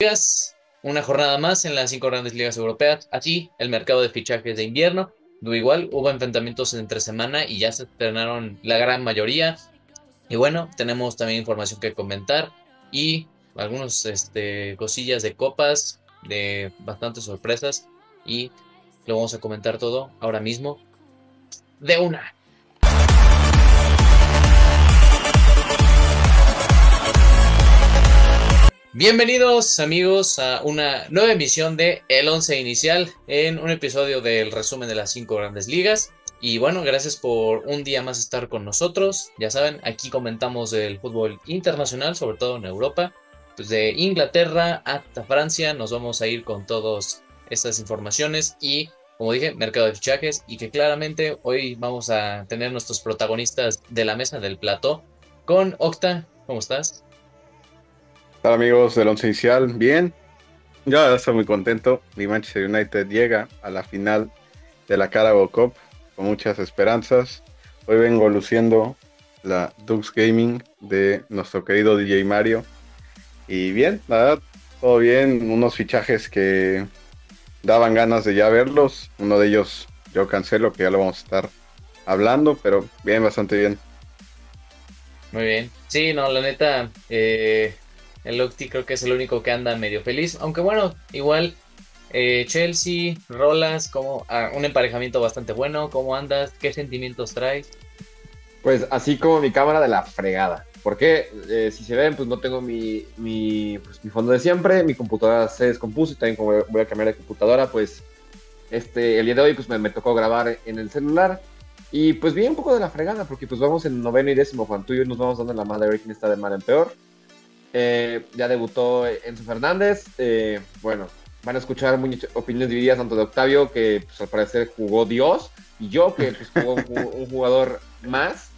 ligas, una jornada más en las cinco grandes ligas europeas. Así, el mercado de fichajes de invierno. Igual hubo enfrentamientos entre semana y ya se estrenaron la gran mayoría. Y bueno, tenemos también información que comentar y algunos este, cosillas de copas, de bastantes sorpresas. Y lo vamos a comentar todo ahora mismo. De una. Bienvenidos amigos a una nueva emisión de El Once Inicial en un episodio del resumen de las cinco grandes ligas. Y bueno, gracias por un día más estar con nosotros. Ya saben, aquí comentamos el fútbol internacional, sobre todo en Europa. Pues de Inglaterra hasta Francia nos vamos a ir con todas estas informaciones y, como dije, mercado de fichajes y que claramente hoy vamos a tener nuestros protagonistas de la mesa del plató con Octa. ¿Cómo estás? Hola amigos del Once Inicial, bien. Yo estoy muy contento. Mi Manchester United llega a la final de la Carabao Cup con muchas esperanzas. Hoy vengo luciendo la Dux Gaming de nuestro querido DJ Mario. Y bien, nada, todo bien. Unos fichajes que daban ganas de ya verlos. Uno de ellos yo cancelo, que ya lo vamos a estar hablando, pero bien, bastante bien. Muy bien. Sí, no, la neta, eh, el Octi creo que es el único que anda medio feliz. Aunque bueno, igual eh, Chelsea, Rolas, como ah, un emparejamiento bastante bueno. ¿Cómo andas? ¿Qué sentimientos traes? Pues así como mi cámara de la fregada. Porque eh, si se ven, pues no tengo mi, pues, mi, fondo de siempre. Mi computadora se descompuso y también como voy a cambiar de computadora, pues este, el día de hoy pues me, tocó grabar en el celular. Y pues vi un poco de la fregada, porque pues vamos en noveno y décimo, Juan, tú y nos vamos dando la madre a ver quién está de mal en peor. Eh, ya debutó Enzo Fernández. Eh, bueno, van a escuchar muchas opiniones divididas tanto de Octavio, que pues, al parecer jugó Dios, y yo, que pues, jugó un, jugador más.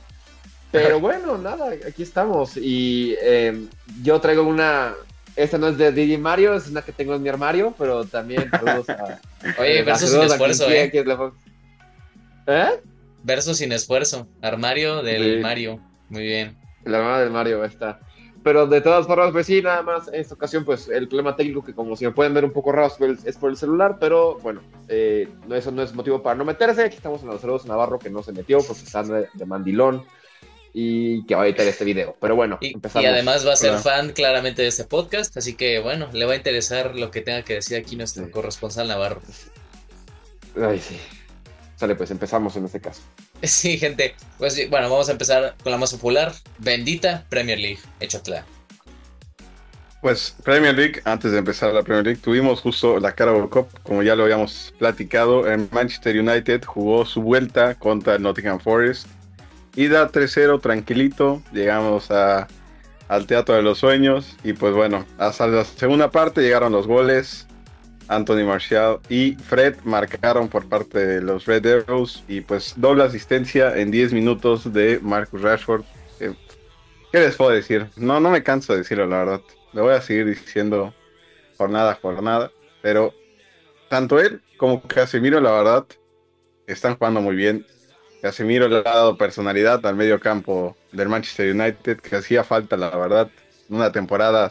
Pero bueno, nada, aquí estamos. Y eh, yo traigo una. Esta no es de Didi Mario, es una que tengo en mi armario, pero también saludos a. Oye, verso sin esfuerzo, ¿eh? ¿eh? Verso sin esfuerzo. Armario del Mario. Muy bien. La armario del Mario, está. Pero de todas formas, pues sí, nada más en esta ocasión, pues el problema técnico que como si me pueden ver un poco raro es por el celular, pero bueno, eh, eso no es motivo para no meterse. Aquí estamos en los saludos Navarro que no se metió porque está de, mandilón y que va a editar este video. Pero bueno, y, empezamos. Y además va a ser fan claramente de este podcast, así que bueno, le va a interesar lo que tenga que decir aquí nuestro corresponsal Navarro. Ay, sí. Sale, pues empezamos en este caso. Sí, gente. Pues bueno, vamos a empezar con la más popular. Bendita Premier League. Échatela. Pues Premier League, antes de empezar la Premier League, tuvimos justo la Carabao Cup, como ya lo habíamos platicado, en Manchester United jugó su vuelta contra el Nottingham Forest. Ida 3-0, tranquilito, llegamos a, al Teatro de los Sueños y pues bueno, hasta la segunda parte llegaron los goles, Anthony Martial y Fred marcaron por parte de los Red Devils y pues doble asistencia en 10 minutos de Marcus Rashford. ¿Qué les puedo decir? No, no me canso de decirlo, la verdad. Le voy a seguir diciendo jornada a jornada, pero tanto él como Casemiro, la verdad, están jugando muy bien. Casemiro le ha dado personalidad al medio campo del Manchester United, que hacía falta, la verdad, una temporada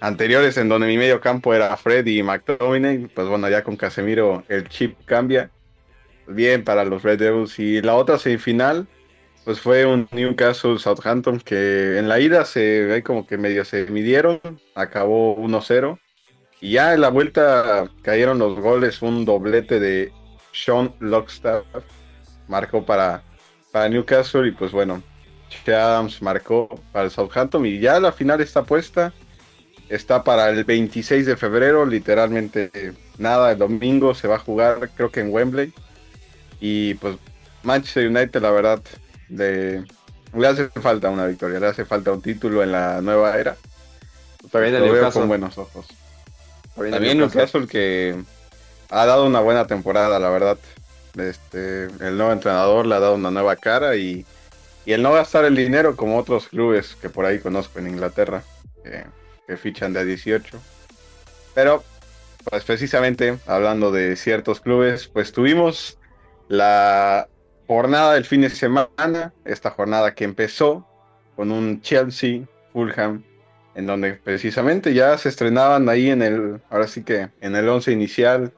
anteriores en donde mi medio campo era Freddy y McTominay, pues bueno, ya con Casemiro el chip cambia. Bien para los Red Devils. Y la otra semifinal, pues fue un Newcastle Southampton que en la ida se ve como que medio se midieron, acabó 1-0. Y ya en la vuelta cayeron los goles, un doblete de Sean Lockstaff, marcó para, para Newcastle y pues bueno, Adams marcó para Southampton y ya la final está puesta Está para el 26 de febrero, literalmente nada, el domingo se va a jugar, creo que en Wembley. Y pues Manchester United, la verdad, le, hace falta una victoria, le hace falta un título en la nueva era. También Lo veo con buenos ojos. También Newcastle que ha dado una buena temporada, la verdad. Este, el nuevo entrenador le ha dado una nueva cara y, y el no gastar el dinero como otros clubes que por ahí conozco en Inglaterra fichan de a 18. Pero, pues precisamente hablando de ciertos clubes, pues tuvimos la jornada del fin de semana, esta jornada que empezó con un Chelsea, Fulham en donde precisamente ya se estrenaban ahí en el, ahora sí que en el 11 inicial,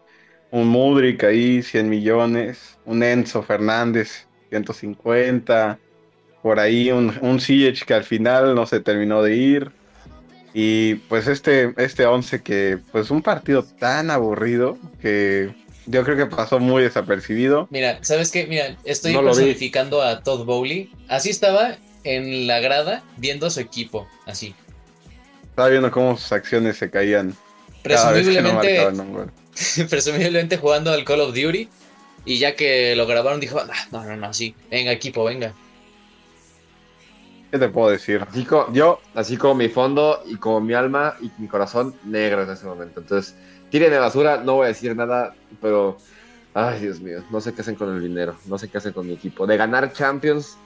un Mudrik ahí, 100 millones, un Enzo Fernández, 150, por ahí un, un que al final no se terminó de ir. Y pues este, este 11 que, pues un partido tan aburrido que yo creo que pasó muy desapercibido. Mira, ¿sabes qué? Mira, estoy personificando a Todd Bowley. Así estaba en la grada viendo a su equipo, así. Estaba viendo cómo sus acciones se caían. Presumiblemente, presumiblemente jugando al Call of Duty. Y ya que lo grabaron, dijo: ah, No, no, no, sí, venga, equipo, venga. ¿Qué te puedo decir? Así como, yo, así como mi fondo y como mi alma y mi corazón negro en ese momento. Entonces, tiren de basura, no voy a decir nada, pero. Ay, Dios mío, no sé qué hacen con el dinero, no sé qué hacen con mi equipo. De ganar Champions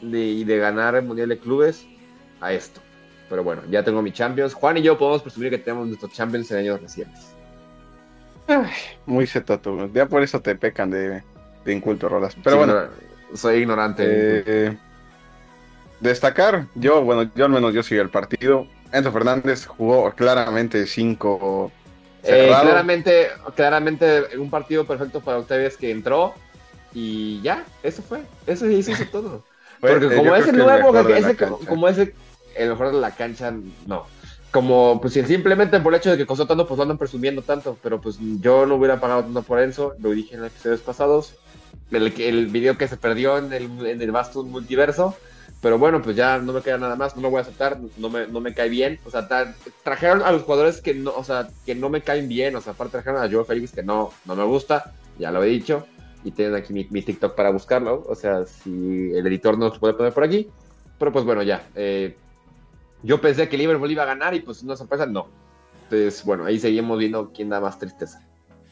y de ganar el Mundial de Clubes a esto. Pero bueno, ya tengo mi Champions. Juan y yo podemos presumir que tenemos nuestros Champions en años recientes. muy setato. Ya por eso te pecan de, de inculto, Rolas. Pero bueno. soy ignorante. Eh, destacar, yo, bueno, yo al menos yo sigo el partido. Enzo Fernández jugó claramente cinco. Eh, claramente, claramente un partido perfecto para ustedes que entró y ya, eso fue, eso, eso hizo todo. Porque eh, como es el nuevo, como ese el mejor de la cancha, no. Como, pues simplemente por el hecho de que costó tanto, pues lo andan presumiendo tanto. Pero pues yo no hubiera pagado tanto por Enzo, lo dije en episodios pasados. El, el video que se perdió en el, en el multiverso. Pero bueno, pues ya no me queda nada más, no me voy a aceptar, no me, no me cae bien. O sea, trajeron a los jugadores que no, o sea, que no me caen bien. O sea, aparte trajeron a Joe Félix que no, no me gusta, ya lo he dicho. Y tienen aquí mi, mi TikTok para buscarlo. O sea, si el editor no lo puede poner por aquí. Pero pues bueno, ya. Eh, yo pensé que Liverpool iba a ganar y pues una sorpresa, no. Entonces, bueno, ahí seguimos viendo quién da más tristeza.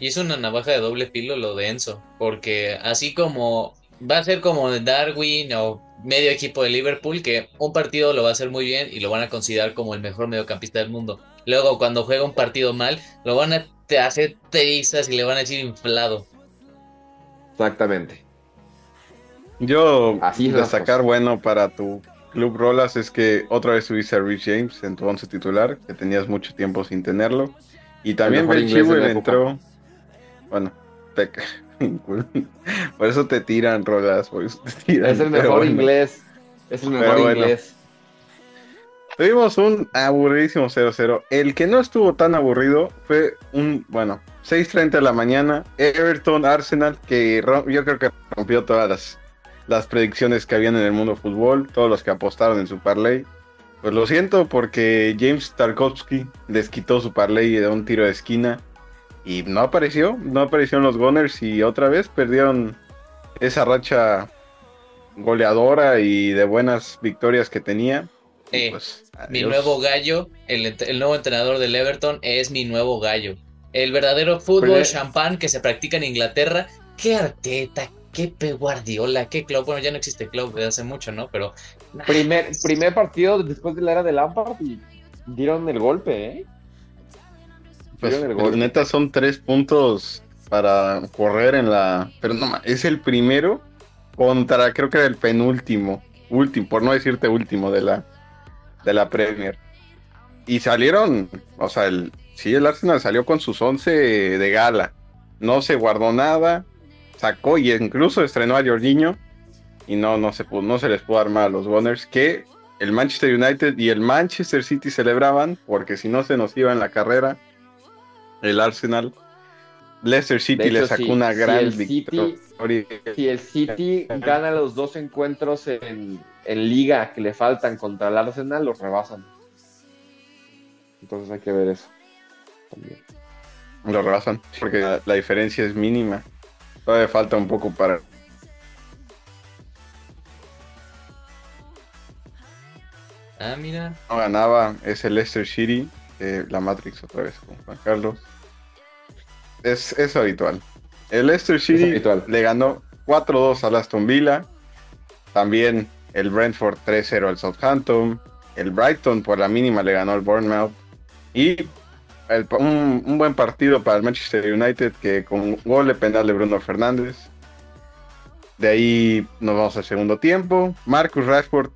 Y es una navaja de doble filo lo de Enzo, porque así como va a ser como Darwin o medio equipo de Liverpool, que un partido lo va a hacer muy bien y lo van a considerar como el mejor mediocampista del mundo. Luego, cuando juega un partido mal, lo van a hacer trizas y le van a decir inflado. Exactamente. Yo Así destacar bueno para tu Club Rolas es que otra vez subiste a Rich James en tu once titular, que tenías mucho tiempo sin tenerlo. Y también Ben Chilwell entró. Bueno, por eso te tiran Rolas, Es el mejor inglés. Es el mejor inglés. Tuvimos un aburridísimo 0-0. El que no estuvo tan aburrido fue un, bueno, 6.30 de la mañana, Everton Arsenal, que yo creo que rompió todas las las predicciones que habían en el mundo fútbol, todos los que apostaron en su parlay. Pues lo siento porque James Tarkovsky les quitó su parlay de un tiro de esquina y no apareció, no aparecieron los Gunners y otra vez perdieron esa racha goleadora y de buenas victorias que tenía. Pues, mi nuevo gallo, el, nuevo entrenador del Everton es mi nuevo gallo. El verdadero fútbol champán que se practica en Inglaterra. Qué arteta, qué Pep Guardiola, qué club, bueno, ya no existe club desde hace mucho, ¿no? Pero... Primer, primer partido después de la era de Lampard y dieron el golpe, ¿eh? Pues, el golpe. neta son tres puntos para correr en la... Pero no, es el primero contra, creo que era el penúltimo, último, por no decirte último de la, de la Premier. Y salieron, o sea, el, sí, el Arsenal salió con sus once de gala. No se guardó nada, sacó y incluso estrenó a Jorginho y no, no, se, no se les pudo armar a los Gunners que el Manchester United y el Manchester City celebraban porque si no se nos iba en la carrera el Arsenal. Leicester City le sacó una gran victoria. si el City gana los dos encuentros en, liga que le faltan contra el Arsenal, los rebasan. Entonces hay que ver eso. También. Lo rebasan, porque la diferencia es mínima. Todavía falta un poco para. Ah, mira. No ganaba, es el Leicester City, eh, la Matrix otra vez con Juan Carlos. Es, es habitual. El Leicester City le ganó 4-2 al Aston Villa. También el Brentford 3-0 al Southampton. El Brighton por la mínima le ganó al Bournemouth. Y un, buen partido para el Manchester United que con gol de penal de Bruno Fernández. De ahí nos vamos al segundo tiempo. Marcus Rashford.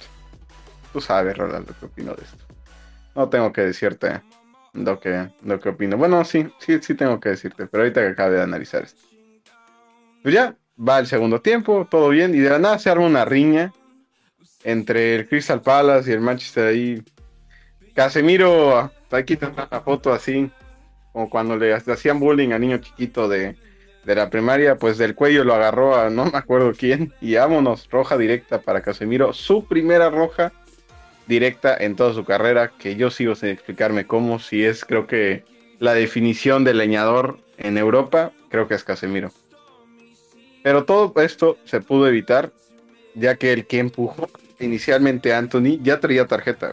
Tú sabes, Rolando, qué opino de esto. no tengo que decirte lo que, lo que opino. Bueno, sí, sí, sí tengo que decirte, pero ahorita que acabe de analizar esto. Pues ya, va el segundo tiempo, todo bien, y de la nada se arma una riña entre el Crystal Palace y el Manchester ahí. Casemiro, aquí te una foto así, como cuando le hacían bullying a niño chiquito de, de la primaria, pues del cuello lo agarró a no me acuerdo quién, y vámonos, roja directa para Casemiro, su primera roja directa en toda su carrera, que yo sigo sin explicarme cómo, si es creo que la definición de leñador en Europa, creo que es Casemiro. Pero todo esto se pudo evitar, ya que el que empujó inicialmente a Anthony ya traía tarjeta,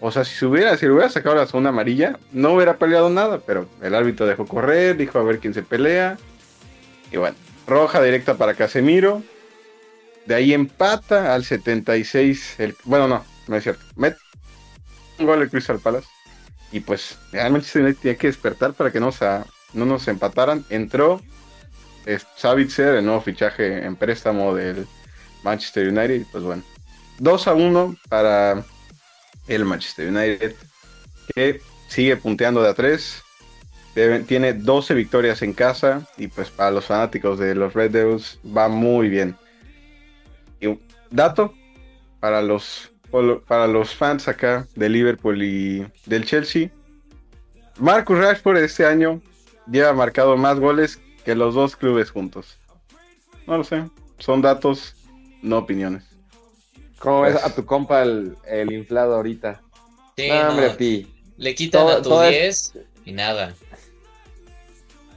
O sea, si hubiera, si hubiera sacado la zona amarilla, no hubiera peleado nada, pero el árbitro dejó correr, dijo a ver quién se pelea. Y bueno, roja directa para Casemiro. De ahí empata al 76. El, bueno, no, no es cierto. Met un gol de Crystal Palace. Y pues realmente se tiene que despertar para que no, no nos empataran. Entró Savitzer, el nuevo fichaje en préstamo del Manchester United. Pues bueno, 2 a 1 para el Manchester United, que sigue punteando de a 3. Tiene 12 victorias en casa y pues para los fanáticos de los Red Devils va muy bien. Y dato para los, para los fans acá de Liverpool y del Chelsea. Marcus Rashford este año lleva marcado más goles que los dos clubes juntos. No lo sé, son datos, no opiniones. ¿Cómo ves pues a tu compa el, inflado ahorita? Sí, hombre, Le quitan a tu 10 y nada.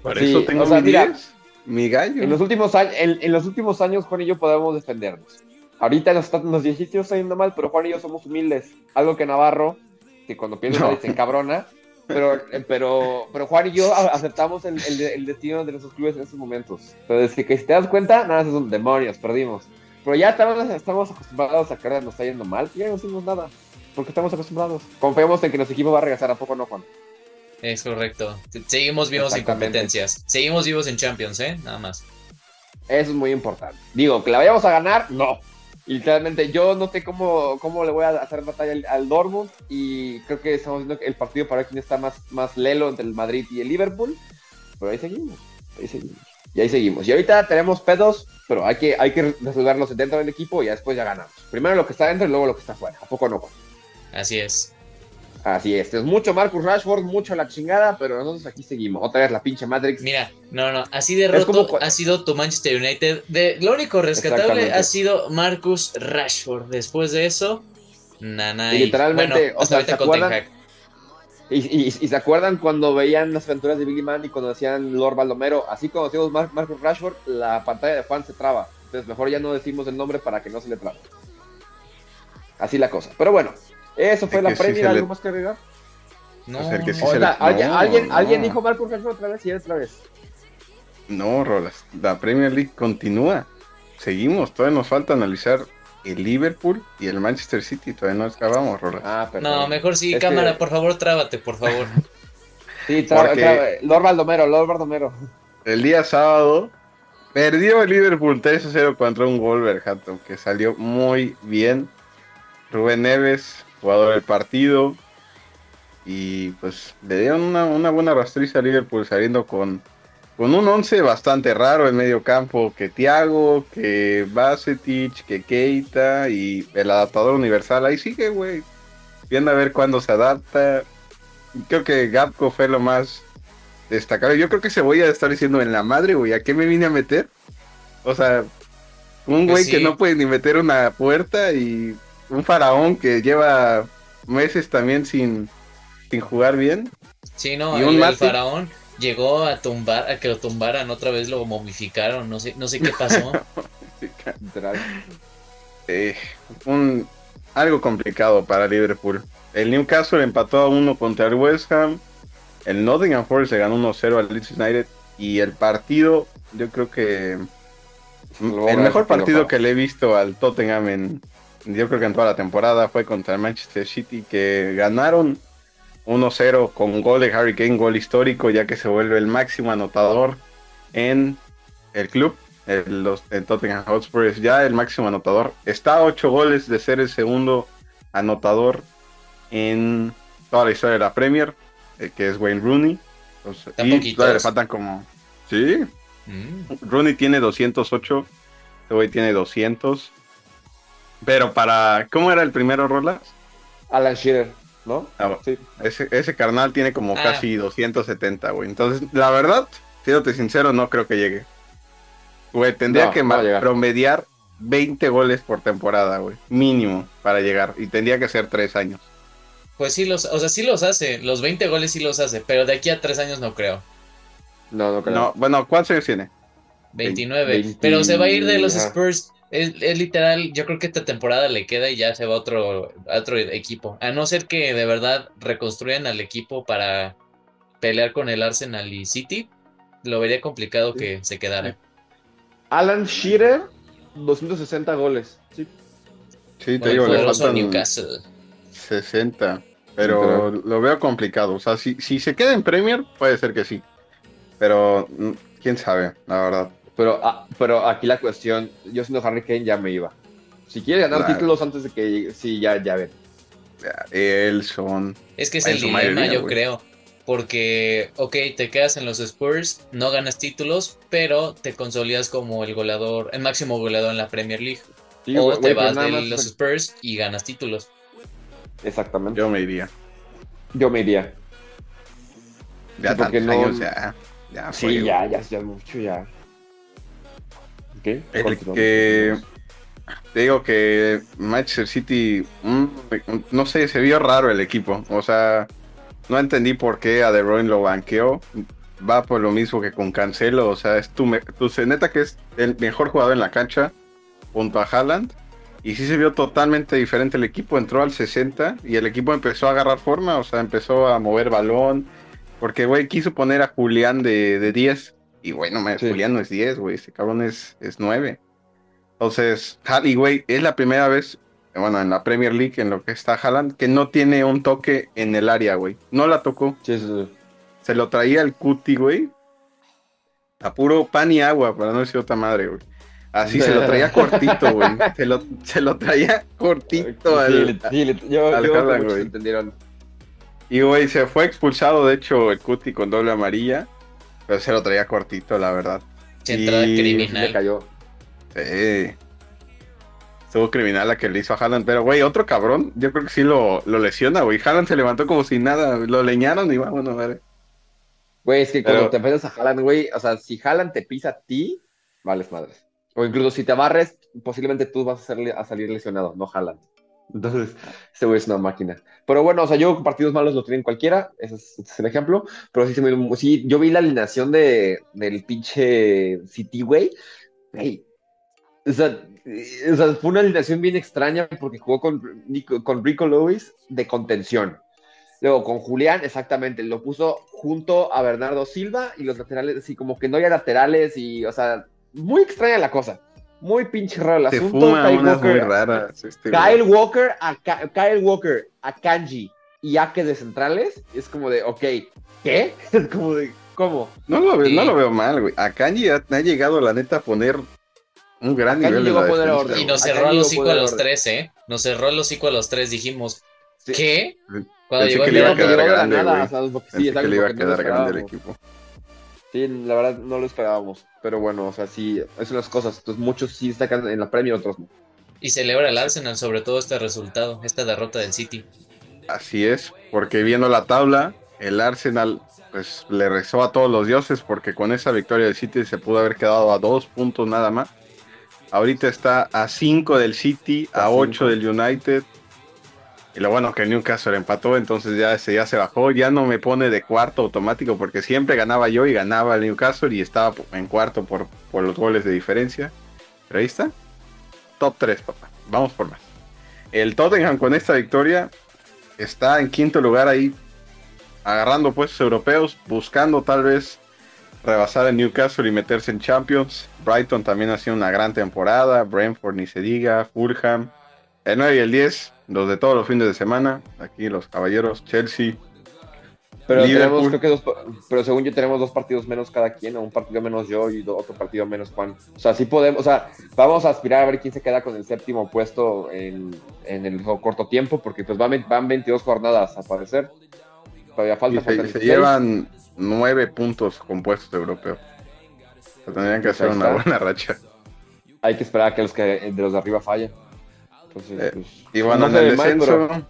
Por eso tengo mi 10, mi gallo. En los, últimos años, en, los últimos años, Juan y yo podemos defendernos. Ahorita nos, nos 17 está yendo mal, pero Juan y yo somos humildes. Algo que Navarro, que cuando pierde no. se encabrona, pero, pero, pero Juan y yo aceptamos el, el, destino de nuestros clubes en estos momentos. Entonces, que si te das cuenta, nada, son demonios, perdimos. Pero ya estamos, estamos acostumbrados a que nos está yendo mal y ya no hicimos nada. Porque estamos acostumbrados. Confiamos en que nuestro equipo va a regresar, ¿a poco no, Juan? Es correcto. Seguimos vivos en competencias. Seguimos vivos en Champions, ¿eh? Nada más. Eso es muy importante. Digo, que la vayamos a ganar, no. Y literalmente yo no sé cómo, cómo le voy a hacer batalla al, Dortmund y creo que estamos viendo el partido para ver quién está más, más lelo entre el Madrid y el Liverpool. Pero ahí seguimos, ahí seguimos. Y ahí seguimos. Y ahorita tenemos pedos, pero hay que, hay que resolverlos dentro del equipo y después ya ganamos. Primero lo que está dentro y luego lo que está fuera. ¿A poco no? Así es. Así es, es mucho Marcus Rashford, mucho la chingada, pero nosotros aquí seguimos. Otra vez la pinche Matrix. Mira, no, no, así de roto ha sido tu Manchester United. De, lo único rescatable ha sido Marcus Rashford. Después de eso, nana. Y literalmente, o sea, ¿se acuerdan? Y, se acuerdan cuando veían las aventuras de Billy Mann y cuando decían Lord Baldomero, así como decimos Marcus Rashford, la pantalla de Juan se traba. Entonces mejor ya no decimos el nombre para que no se le trabe. Así la cosa. Pero bueno, eso fue la premia, ¿algo más que agregar? No, que sí ¿alguien, ¿alguien, dijo Marcus Rashford otra vez y otra vez. No, Rolas, la Premier League continúa. Seguimos, todavía nos falta analizar el Liverpool y el Manchester City. Todavía no acabamos, Rolas. Ah, no, mejor sí, cámara, por favor, trábate, por favor. sí, trábate, Lord Baldomero, Lord Baldomero. El día sábado perdió el Liverpool 3 0 contra un Wolverhampton que salió muy bien. Rubén Neves jugador del partido. Y pues le dieron una, buena rastriza a Liverpool saliendo con, con un 11 bastante raro en medio campo. Que Thiago, que Basetich, que Keita y el adaptador universal. Ahí sigue, güey. Viendo a ver cuándo se adapta. Creo que Gapco fue lo más destacado. Yo creo que se voy a estar diciendo en la madre, güey. ¿A qué me vine a meter? O sea, un pues güey que no puede ni meter una puerta y un faraón que lleva meses también sin, sin jugar bien. Sí, no, el, faraón llegó a tumbar, a que lo tumbaran otra vez, lo momificaron, no sé, no sé qué pasó. eh, un, algo complicado para Liverpool. El Newcastle empató a uno contra el West Ham. El Nottingham Forest se ganó 1-0 al Leeds United. Y el partido, yo creo que el mejor partido que le he visto al Tottenham en, yo creo que en toda la temporada fue contra el Manchester City, que ganaron 1-0 con gol de Harry Kane, gol histórico, ya que se vuelve el máximo anotador en el club. El, los, Tottenham Hotspur es ya el máximo anotador. Está a 8 goles de ser el segundo anotador en toda la historia de la Premier, eh, que es Wayne Rooney. Entonces, y todavía le faltan como... Sí. Mm. Rooney tiene 208, este güey tiene 200. Pero para... ¿Cómo era el primero, Rolas? Alan Shearer, ¿no? Ah, sí. ese, ese carnal tiene como ah. casi 270, güey. Entonces, la verdad, siéndote sincero, no creo que llegue. Güey, tendría que promediar 20 goles por temporada, güey. Mínimo para llegar. Y tendría que ser 3 años. Pues sí, los, o sea, sí los hace. Los 20 goles sí los hace. Pero de aquí a 3 años no creo. No, no creo. No, bueno, ¿cuántos años tiene? 29. Pero se va a ir de los Spurs. Es, literal, yo creo que esta temporada le queda y ya se va a otro, otro equipo. A no ser que de verdad reconstruyan al equipo para pelear con el Arsenal y City, lo vería complicado que se quedara. Alan Shearer 260 goles. Sí, sí te digo, le faltan Newcastle. 60. Pero lo veo complicado. O sea, si, si se queda en Premier, puede ser que sí. Pero mm, quién sabe, la verdad. Pero, ah, pero aquí la cuestión, yo siendo Harry Kane ya me iba. Si quiere ganar títulos antes de que sí, ya, ya ven. Él son. Es que es el dilema, yo creo. Porque, ok, te quedas en los Spurs, no ganas títulos, pero te consolidas como el goleador, el máximo goleador en la Premier League. o te vas de los Spurs y ganas títulos. Exactamente. Yo me iría. Yo me iría. Ya tantos no... años ya. ya sí, ya, ya, ya mucho ya. ¿Qué? que te digo que Manchester City, mm, no sé, se vio raro el equipo. O sea, no entendí por qué a De Bruyne lo banqueó. Va por lo mismo que con Cancelo. O sea, es tu, tu neta que es el mejor jugador en la cancha junto a Haaland. Y sí se vio totalmente diferente el equipo. Entró al 60 y el equipo empezó a agarrar forma. O sea, empezó a mover balón. Porque, güey, quiso poner a Julián de, de 10. Y, güey, no Julián no es 10, güey. Ese cabrón es, es 9. Entonces, güey, es la primera vez bueno, en la Premier League, en lo que está Haaland, que no tiene un toque en el área, güey. No la tocó. Se lo traía el cuti, güey. A puro pan y agua, para no decir otra madre, güey. Así se lo traía cortito, güey. Se lo, se lo traía cortito al, sí, yo, Haaland, güey. Entendieron. Y, güey, se fue expulsado, de hecho, el cuti con doble amarilla. Pero se lo traía cortito, la verdad. Entrada criminal. Le cayó. Sí estuvo criminal la que le hizo a Haaland. Pero, güey, otro cabrón, yo creo que sí lo, lo lesiona, güey. Haaland se levantó como si nada, lo leñaron y vámonos, a ver. Güey, es que cuando te enfrentas a Haaland, güey, o sea, si Haaland te pisa a ti, vales madres. O incluso si te barres, posiblemente tú vas a, a salir lesionado, no Haaland. Entonces, este güey es una máquina. Pero bueno, o sea, yo partidos malos lo tienen cualquiera, ese es, el ejemplo. Pero sí, sí, yo vi la alineación de, del pinche City, güey. O sea, o sea, fue una alineación bien extraña porque jugó con, con Rico Lewis de contención. Luego con Julián, exactamente, lo puso junto a Bernardo Silva y los laterales, así como que no había laterales y, o sea, muy extraña la cosa. Muy pinche raro el asunto. Kyle Walker, este Kyle, Walker a, Kyle Walker a Kanji y Ake de centrales, es como de, ok, ¿qué? Es como de, ¿cómo? No lo, veo, no lo veo mal, güey. A Kanji ha, ha llegado, la neta, a poner un gran nivel Y nos cerró el hocico a los tres, ¿eh? Nos cerró el hocico a los tres. Dijimos, ¿qué? Cuando llegó que le iba a quedar grande, sí, que le iba a quedar grande el equipo. Sí, la verdad no lo esperábamos. Pero bueno, o sea, sí, es las cosas. Entonces muchos sí destacan en la Premier, otros no. Y celebra el Arsenal sobre todo este resultado, esta derrota del City. Así es, porque viendo la tabla, el Arsenal pues le rezó a todos los dioses porque con esa victoria del City se pudo haber quedado a dos puntos nada más Ahorita está a 5 del City, a 8 del United. Y lo bueno que el Newcastle empató, entonces ya, ya se bajó. Ya no me pone de cuarto automático porque siempre ganaba yo y ganaba el Newcastle y estaba en cuarto por, por los goles de diferencia. Pero ahí está. Top 3, papá. Vamos por más. El Tottenham con esta victoria está en quinto lugar ahí, agarrando puestos europeos, buscando tal vez rebasar en Newcastle y meterse en Champions. Brighton también ha sido una gran temporada. Brentford ni se diga. Fulham. El 9 y el 10, los de todos los fines de semana. Aquí los caballeros. Chelsea. Pero tenemos, creo que dos, pero según yo tenemos dos partidos menos cada quien, o un partido menos yo y do- otro partido menos Juan. O sea, sí podemos, o sea, vamos a aspirar a ver quién se queda con el séptimo puesto en, en el corto tiempo, porque pues van, van 22 jornadas a parecer. Todavía falta, Y se, se 16. llevan nueve puntos compuestos europeos. O sea, tendrían que Pues hacer una buena racha. Hay que esperar a que los, que, de los de arriba fallen. Entonces, Eh, pues, Y van no se el mal, descenso. pero-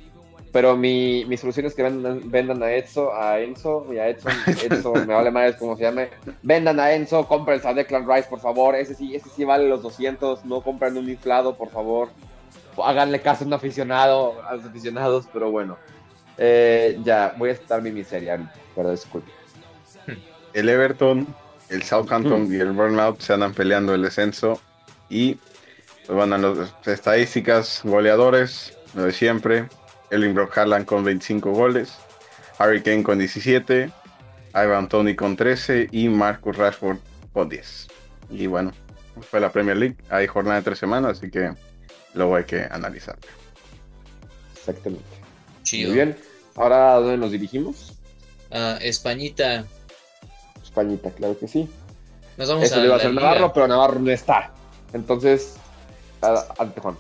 Pero mi, mi solución es que vendan, vendan a Enzo, a Enzo y a Edson. Enzo, me vale más cómo se llame. Vendan a Enzo, compren a Declan Rice, por favor. Ese sí, ese sí vale los 200. No compren un inflado, por favor. Háganle caso a un aficionado, a los aficionados, pero bueno. Eh, ya, voy a estar mi miseria pero disculpe. El Everton, el Southampton y el Burnout se andan peleando el descenso. Y pues van a las estadísticas, goleadores, lo de siempre. Erling Brock Haaland con 25 goles. Harry Kane con 17. Ivan Tony con 13. Y Marcus Rashford con 10. Y bueno, fue la Premier League. Hay jornada de tres semanas, así que luego hay que analizar. Exactamente. Chido. Muy bien. Ahora, ¿a dónde nos dirigimos? Ah, Españita. Españita, claro que sí. Nos vamos Eso a le iba a hacer. Navarro, pero Navarro no está. Entonces, a- ante Juan.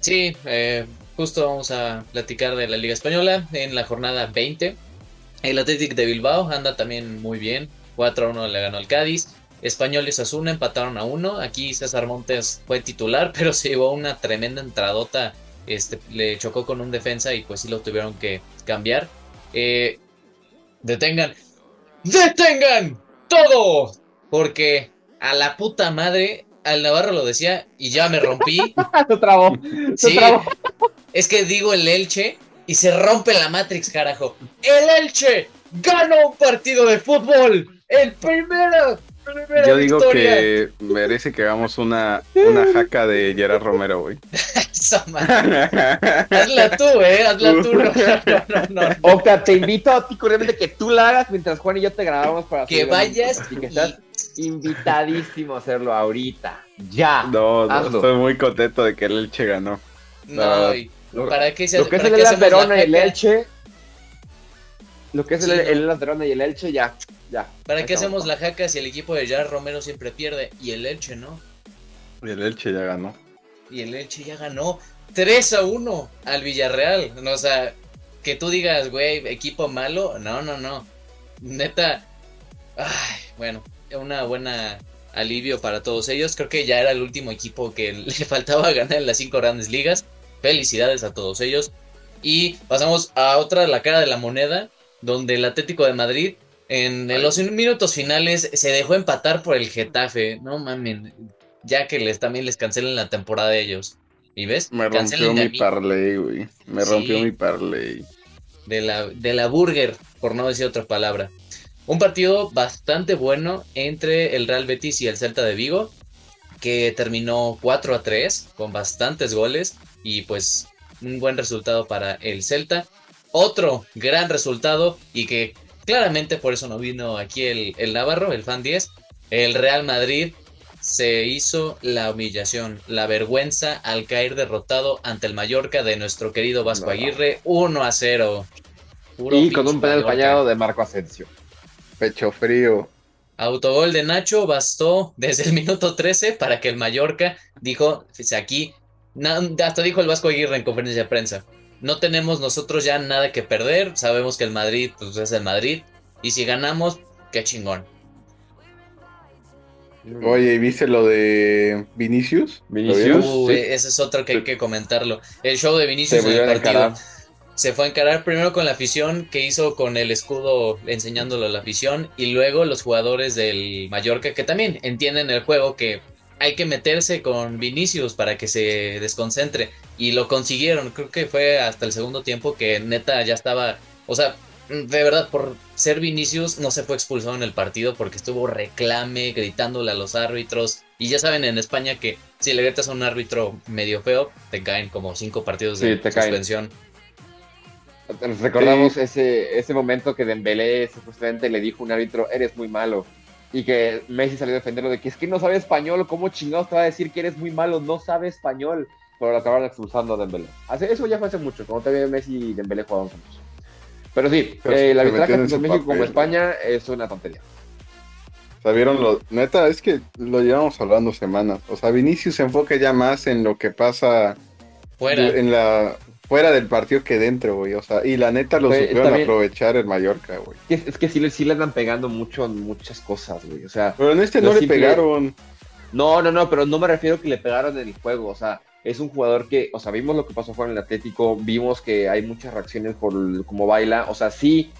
Sí, eh, justo vamos a platicar de la Liga Española en la jornada 20. El Athletic de Bilbao anda también muy bien. 4 a 1 le ganó al Cádiz. Español y Osasuna empataron a 1. Aquí César Montes fue titular, pero se llevó una tremenda entradota. Este, le chocó con un defensa y pues sí lo tuvieron que cambiar. Eh, detengan. ¡Detengan! ¡Todo! Porque a la puta madre, al Navarro lo decía y ya me rompí. se trabó. Sí, es que digo el Elche y se rompe la Matrix, carajo. El Elche ganó un partido de fútbol. El primero. Primera Yo digo victoria. que merece que hagamos una, una jaca de Gerard Romero, güey. Hazla tú, eh. Hazla tú. No, no, no, no. Octa, te invito a ti cordialmente que tú la hagas mientras Juan y yo te grabamos para Que vayas Así que estás invitadísimo a hacerlo ahorita. Ya. No, no, estoy muy contento de que el Elche ganó. No, y Lo, ¿para qué se lo que es el Elas Verona y el? Elche. Lo que es el, Sí, el Elas Verona y el Elche, ya. Ya. ¿Para qué hacemos la jaca si el equipo de Jar Romero siempre pierde y el Elche no? Y el Elche ya ganó. Y el Elche ya ganó 3 a 1 al Villarreal. No, o sea, que tú digas, güey, equipo malo. No, no, no. Neta. Ay, bueno, una buena alivio para todos ellos. Creo que ya era el último equipo que le faltaba ganar en las cinco grandes ligas. Felicidades a todos ellos. Y pasamos a otra, la cara de la moneda, donde el Atlético de Madrid en los minutos finales se dejó empatar por el Getafe. No mamen, ya que les también les cancelen la temporada de ellos. ¿Y ves? Me rompió mi parlay, güey. Me Sí. rompió mi parlay. de la, de la burger, por no decir otra palabra. Un partido bastante bueno entre el Real Betis y el Celta de Vigo, que terminó 4 a 3 con bastantes goles y pues un buen resultado para el Celta. Otro gran resultado y que claramente por eso no vino aquí el, el Navarro, el fan 10, el Real Madrid se hizo la humillación, la vergüenza al caer derrotado ante el Mallorca de nuestro querido Vasco. Aguirre, 1 a 0. Puro Y con un penal fallado de Marco Asensio. Pecho frío. Autogol de Nacho bastó desde el minuto 13 para que el Mallorca dijo, "Fíjese, aquí, hasta dijo el Vasco Aguirre en conferencia de prensa, no tenemos nosotros ya nada que perder, sabemos que el Madrid pues, es el Madrid, y si ganamos, qué chingón. Oye, ¿y ¿viste lo de Vinicius? ¿Lo Vinicius. Uy, sí. ese es otro que hay que comentarlo. El show de Vinicius Se en el partido. Se fue a encarar primero con la afición que hizo con el escudo enseñándolo a la afición y luego los jugadores del Mallorca que también entienden el juego que hay que meterse con Vinicius para que se desconcentre y lo consiguieron. Creo que fue hasta el segundo tiempo que neta ya estaba, o sea, de verdad por ser Vinicius no se fue expulsado en el partido porque estuvo reclame, gritándole a los árbitros y ya saben en España que si le gritas a un árbitro medio feo te caen como cinco partidos de Sí, te caen. Recordamos ese, ese momento que Dembélé supuestamente le dijo a un árbitro, eres muy malo. Y que Messi salió a defenderlo de que es que no sabe español, ¿cómo chingados te va a decir que eres muy malo? No sabe español. Pero lo acabaron expulsando a Dembélé. Hace, eso ya fue hace mucho, cuando todavía Messi y Dembélé jugaban juntos. Pero sí, Pero eh, la tanto en México como España es una tontería. ¿Sabieron lo? Neta, es que lo llevamos hablando semanas. O sea, Vinicius se enfoca ya más en lo que pasa Fuera. en la fuera del partido que dentro, güey. O sea, y la neta lo Güey, supieron aprovechar el Mallorca, güey. Es, es que sí, le- sí le andan pegando mucho en muchas cosas, güey. O sea, Pero en este Lo no le simple- pegaron. no, no, no, pero no me refiero que le pegaron en el juego. O sea, es un jugador que, o sea, vimos lo que pasó fuera en el Atlético, vimos que hay muchas reacciones por cómo baila. O sea, sí,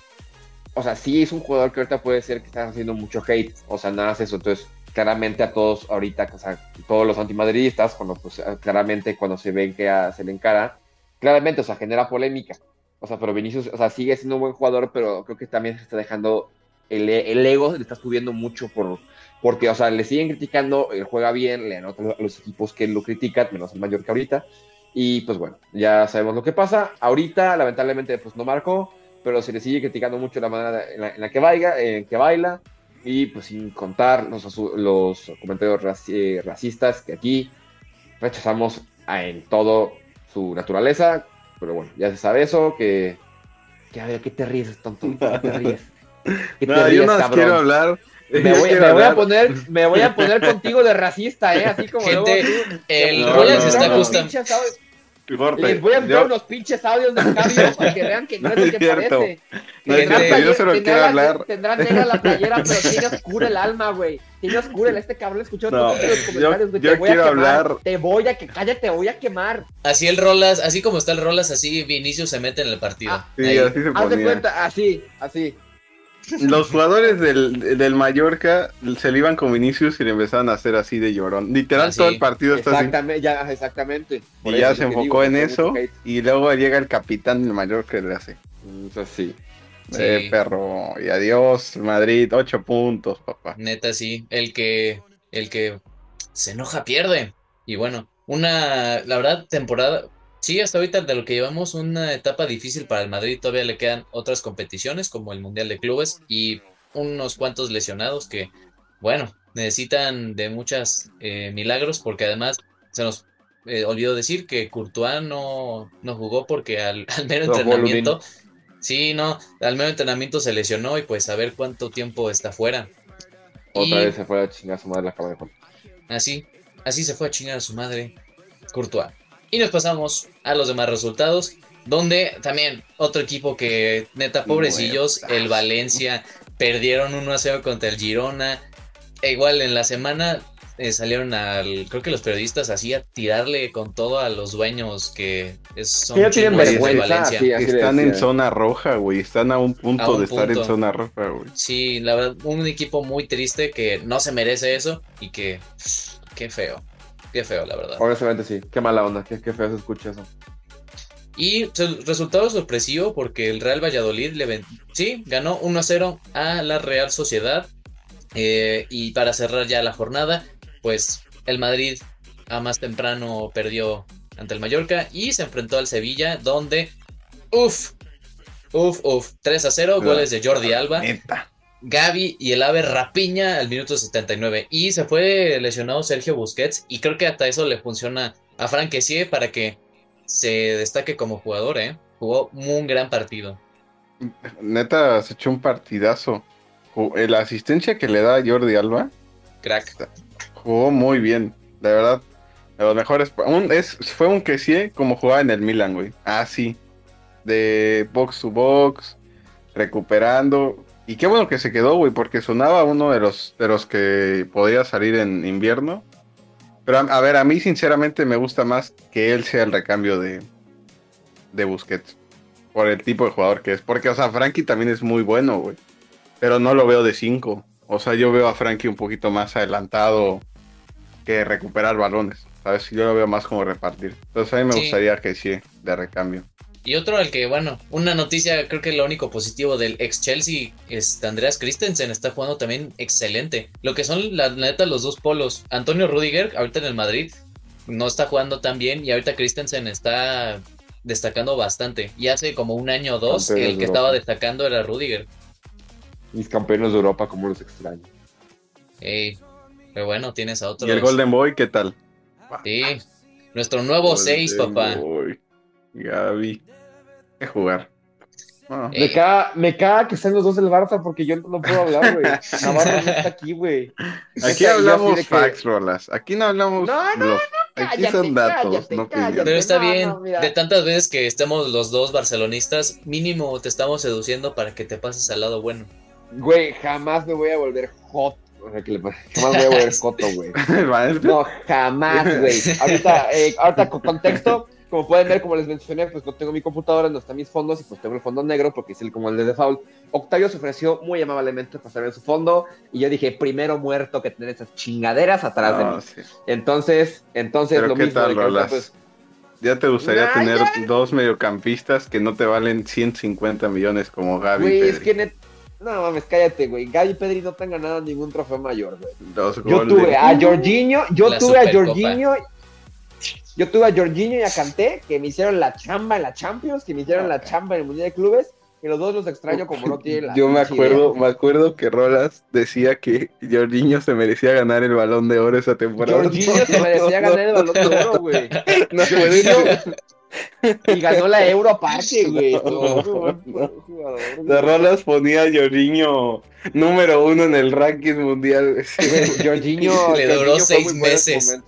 o sea, sí es un jugador que ahorita puede ser que está haciendo mucho hate. O sea, nada es eso. Entonces, claramente a todos ahorita, o sea, todos los antimadridistas, cuando pues, claramente cuando se ven que a- se le encara, claramente, o sea, genera polémica. O sea, pero Vinicius, o sea, sigue siendo un buen jugador, pero creo que también se está dejando el, el ego, le está subiendo mucho por, porque, o sea, le siguen criticando, él juega bien, le anotan a los equipos que lo critican, menos el mayor que ahorita. Y pues bueno, ya sabemos lo que pasa. Ahorita, lamentablemente, pues no marcó, pero se le sigue criticando mucho la manera en la, que, baila, en que baila. Y pues sin contar los, los comentarios eh, racistas que aquí rechazamos en todo su naturaleza. Pero bueno, ya se sabe eso, que... que a ver, ¿qué te ríes, tonto? ¿Qué te ríes? ¿Qué te No, yo ríes, no cabrón? quiero hablar. Me Yo voy, quiero me voy a hablar. poner, me voy a poner contigo de racista, ¿eh? Así como Gente, luego tú- el No, Rolex no, está no. audios- Corte. Les voy a enviar Yo- unos pinches audios del cabio para que vean que no, No es lo es que cierto. parece. No es cierto, yo solo tendrá quiero la- hablar. Tendrá negra la playera, pero tiene oscura el alma, güey. Tiene oscura el este cabrón escuchó No, todos los yo- comentarios, güey. yo Te voy a quiero quemar. hablar. Te voy a que cállate, te voy a quemar. Así el Rolas, así como está el Rolas, así Vinicius se mete en el partido. Ah, Sí, Ahí. así se Haz de ponía. cuenta, así, así. Los jugadores del, del Mallorca se le iban con Vinicius y le empezaron a hacer así de llorón. Literal, Ah, sí. todo el partido está así. Exactamente, ya, exactamente. Por Y ya se enfocó digo, en eso. Y luego llega el capitán del Mallorca y le hace. Entonces, sí. Sí. Eh, perro. Y adiós, Madrid. Ocho puntos, papá. Neta, sí. El que, el que se enoja pierde. Y bueno, una, la verdad, temporada. Sí, hasta ahorita de lo que llevamos, una etapa difícil para el Madrid. Todavía le quedan otras competiciones, como el Mundial de Clubes, y unos cuantos lesionados que, bueno, necesitan de muchos milagros, porque además se nos eh, olvidó decir que Courtois no, no jugó porque al, al mero No, entrenamiento. Sí, no, al mero entrenamiento se lesionó y pues a ver cuánto tiempo está fuera. Otra Y- vez se fue a chingar a su madre la cama de Juan. Así, así se fue a chingar a su madre, Courtois. Y nos pasamos a los demás resultados, donde también otro equipo que, neta, pobrecillos, el Valencia, perdieron 1 a 0 contra el Girona. E igual en la semana eh, salieron al, creo que los periodistas así a tirarle con todo a los dueños que es, son ya tienen chingos de vergüenza, Valencia. sí, Están en zona roja, güey. Están a un punto A un de estar en zona roja, güey. Sí, la verdad, un equipo muy triste que no se merece eso y que, pff, qué feo, qué feo, la verdad. Honestamente, sí. Qué mala onda. Qué, qué feo se escucha eso. Y su- resultado sorpresivo porque el Real Valladolid le ven- sí, ganó 1 a 0 a la Real Sociedad. Eh, y para cerrar ya la jornada, pues el Madrid a más temprano perdió ante el Mallorca y se enfrentó al Sevilla, donde, uff, uff, uff, 3 a 0, goles de Jordi Alba. Neta. Gaby y el ave Rapiña al minuto 79. Y se fue lesionado Sergio Busquets. Y creo que hasta eso le funciona a Frank Kessie para que se destaque como jugador, ¿eh? Jugó un gran partido. Neta, se echó un partidazo. La asistencia que le da Jordi Alba Crack. jugó muy bien. De verdad, de los mejores. Un, es, fue un que sí, como jugaba en el Milan, güey. Así. de box to box, recuperando. Y qué bueno que se quedó, güey, porque sonaba uno de los, de los que podía salir en invierno. Pero a, a ver, a mí sinceramente me gusta más que él sea el recambio de, de Busquets. Por el tipo de jugador que es. Porque, o sea, Frankie también es muy bueno, güey. Pero no lo veo de 5. O sea, yo veo a Frankie un poquito más adelantado que recuperar balones. ¿Sabes? Yo lo veo más como repartir. Entonces a mí me Sí. gustaría que sí, de recambio. Y otro al que, bueno, una noticia, creo que lo único positivo del ex Chelsea es Andreas Christensen, está jugando también excelente. Lo que son, la neta, los dos polos. Antonio Rudiger, ahorita en el Madrid, no está jugando tan bien y ahorita Christensen está destacando bastante. Y hace como un año o dos, Campeones el de que estaba destacando era Rudiger. Mis campeones de Europa, como los extraño. Ey, pero bueno, tienes a otros. ¿Y el Golden Boy qué tal? Sí, nuestro nuevo 6, Golden papá. Boy. Gaby. Hay que jugar. Ah. Me, eh, caga, me caga que estén los dos del Barça porque yo no puedo hablar, güey. Navarro no está aquí, güey. Aquí hablamos facts, Rolas. Aquí no hablamos. No, no, no. Aquí son datos, no Pero está bien. de tantas veces que estemos los dos barcelonistas, mínimo te estamos seduciendo para que te pases al lado bueno. Güey, jamás me voy a volver hot. O sea, que le... Jamás voy a volver joto, güey. no, jamás, güey. Ahorita, eh, ahorita con contexto como pueden ver, como les mencioné, pues no tengo mi computadora, no están mis fondos y pues tengo el fondo negro porque es el como el de default. Octavio se ofreció muy amablemente pasarme en su fondo y yo dije, primero muerto que tener esas chingaderas atrás de mí. Entonces, entonces lo mismo. pues, ¿Ya te gustaría tener dos mediocampistas que no te valen 150 millones como Gaby Güey, es que No mames, cállate, güey. Gaby y Pedri no te han ganado ningún trofeo mayor, güey. Dos yo tuve a Jorginho, yo tuve a Jorginho yo tuve a Jorginho y a Kanté, que me hicieron la chamba en la Champions, que me hicieron la chamba en el Mundial de Clubes, y los dos los extraño como no tienen la Yo me acuerdo, me acuerdo que Rolas decía que Jorginho se merecía ganar el balón de oro esa temporada. Jorginho se merecía ganar el balón de oro, güey. No, y ganó la Euro aparte, güey. De Rolas ponía a Jorginho número uno en el ranking mundial. Jorginho le duró seis meses.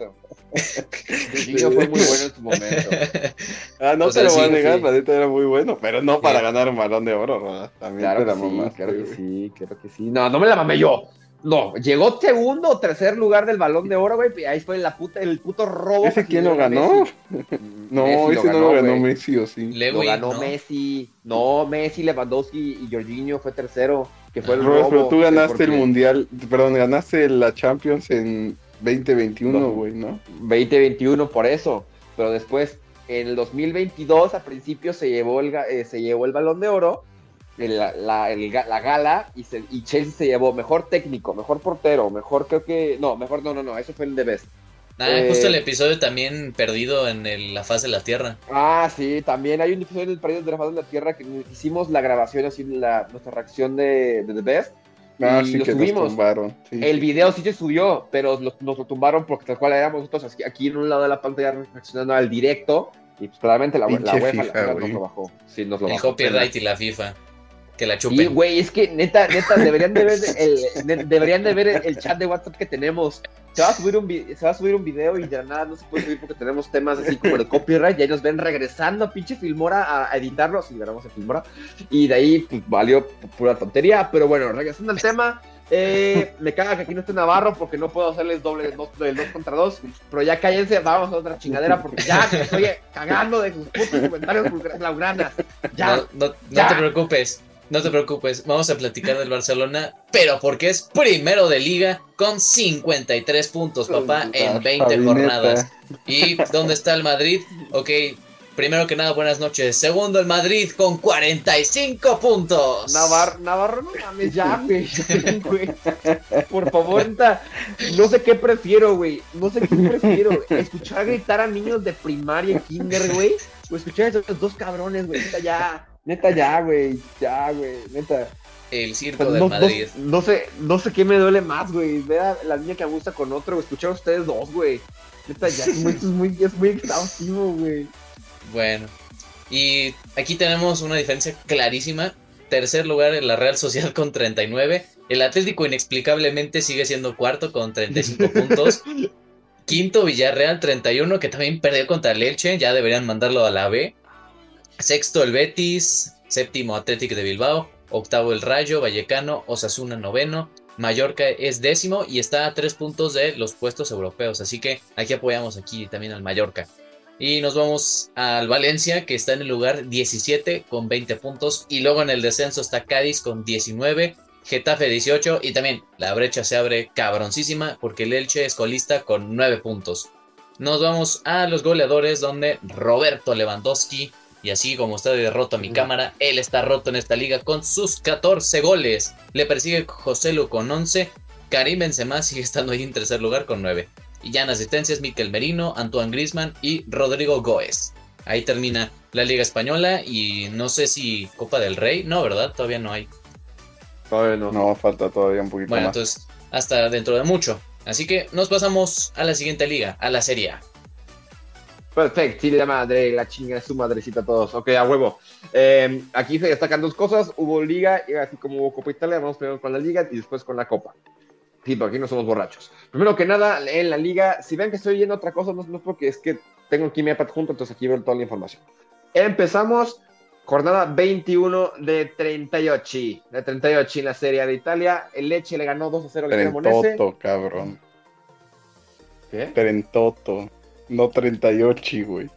Jorginho fue muy bueno en su momento. Ah, no te lo voy a negar, la neta era muy bueno, pero no para ganar un balón de oro, ¿verdad? También claro que sí, claro que sí, claro que sí. No, no me la mamé yo. No, llegó segundo o tercer lugar del balón de oro, güey. Ahí fue la puta, el puto robo. ¿Ese quién lo ganó? no, ese no lo ganó Messi o sí. lo ganó Messi. No, Messi, Lewandowski y Jorginho fue tercero. Que fue el robo. Pero tú ganaste el mundial, perdón, ganaste la Champions en 2021, güey, ¿no? 2021 por eso, pero después en el 2022 a principio se llevó el, eh, se llevó el balón de oro, la, la, gala, y, y, Chelsea se llevó mejor técnico, mejor portero, mejor creo que... No, mejor no, no, no, eso fue el de Best. Ah, justo el eh, episodio también perdido en la faz de la Tierra. Ah, sí, también hay un episodio del perdido de la faz de la Tierra que hicimos la grabación, así, la, nuestra reacción de, de The Best Ah, sí lo que subimos. tumbaron. El video sí se subió, pero nos lo tumbaron porque tal cual éramos nosotros aquí en un lado de la pantalla reaccionando al directo. Y pues claramente la, la UEFA nos lo bajó. Sí, nos lo el copyright y la FIFA. Que la chupen. Y güey, es que neta, neta, deberían de ver el, deberían de ver el chat de WhatsApp que tenemos se va a subir un se va a subir un video y de nada no se puede subir porque tenemos temas así como de copyright y ahí nos ven regresando a pinche Filmora a, editarlo, si liberamos el Filmora y de ahí pues, valió pura tontería, pero bueno, regresando al tema, eh, me caga que aquí no esté Navarro porque no puedo hacerles doble del 2 contra 2, pero ya cállense, vamos a otra chingadera porque ya me estoy cagando de sus putos comentarios laugranas. Ya, no, no te preocupes. No te preocupes, vamos a platicar del Barcelona, pero porque es primero de liga con 53 puntos, papá, en 20 jornadas. ¿Y dónde está el Madrid? Ok, primero que nada, buenas noches. Segundo, el Madrid con 45 puntos. Navarro, Navarro, no mames, ya, güey. Por favor, no sé qué prefiero, güey. No sé qué prefiero. Escuchar gritar a niños de primaria, kinder, güey. O escuchar a esos dos cabrones, güey. Ya Neta, ya, güey. Ya, güey. Neta. El circo de Madrid. No, sé, no sé qué me duele más, güey. Ver a la niña que gusta con otro, o escuchar a ustedes dos, güey. Neta, ya. es muy, es muy exhaustivo, güey. Bueno. Y aquí tenemos una diferencia clarísima. Tercer lugar en la Real Social con 39. El Atlético inexplicablemente sigue siendo cuarto con 35 puntos. Quinto Villarreal 31, que también perdió contra Leche. Ya deberían mandarlo a la B. Sexto el Betis, séptimo Atlético de Bilbao, octavo el Rayo, Vallecano, Osasuna noveno, Mallorca es décimo y está a tres puntos de los puestos europeos, así que aquí apoyamos aquí también al Mallorca. Y nos vamos al Valencia, que está en el lugar 17 con 20 puntos. Y luego en el descenso está Cádiz con 19, Getafe 18. Y también la brecha se abre cabroncísima porque el Elche es colista con 9 puntos. Nos vamos a los goleadores donde Roberto Lewandowski y así como está de roto a mi cámara, él está roto en esta liga con sus 14 goles. Le persigue José Lu con 11. Karim Benzema sigue estando ahí en tercer lugar con 9. Y ya en asistencias Miquel Merino, Antoine Grisman y Rodrigo Goes. Ahí termina la Liga Española y no sé si Copa del Rey. No, ¿verdad? Todavía no hay. Todavía no. No, falta todavía un poquito bueno, entonces hasta dentro de mucho. Así que nos pasamos a la siguiente liga, a la Serie A. Perfecto, sí, la madre, la chinga su madrecita a todos. Ok, a huevo. Eh, aquí se destacan dos cosas. Hubo liga, y así como hubo Copa Italia, vamos primero con la liga y después con la Copa. Sí, pero aquí no somos borrachos. Primero que nada, en la liga, si ven que estoy yendo otra cosa, no, no es porque es que tengo aquí mi iPad junto, entonces aquí veo toda la información. Empezamos jornada 21 de 38. De 38 en la Serie de Italia. El Leche le ganó 2 a 0 al Cremonese. Trentoto, cabrón. ¿Qué? Trentoto. No 38, güey.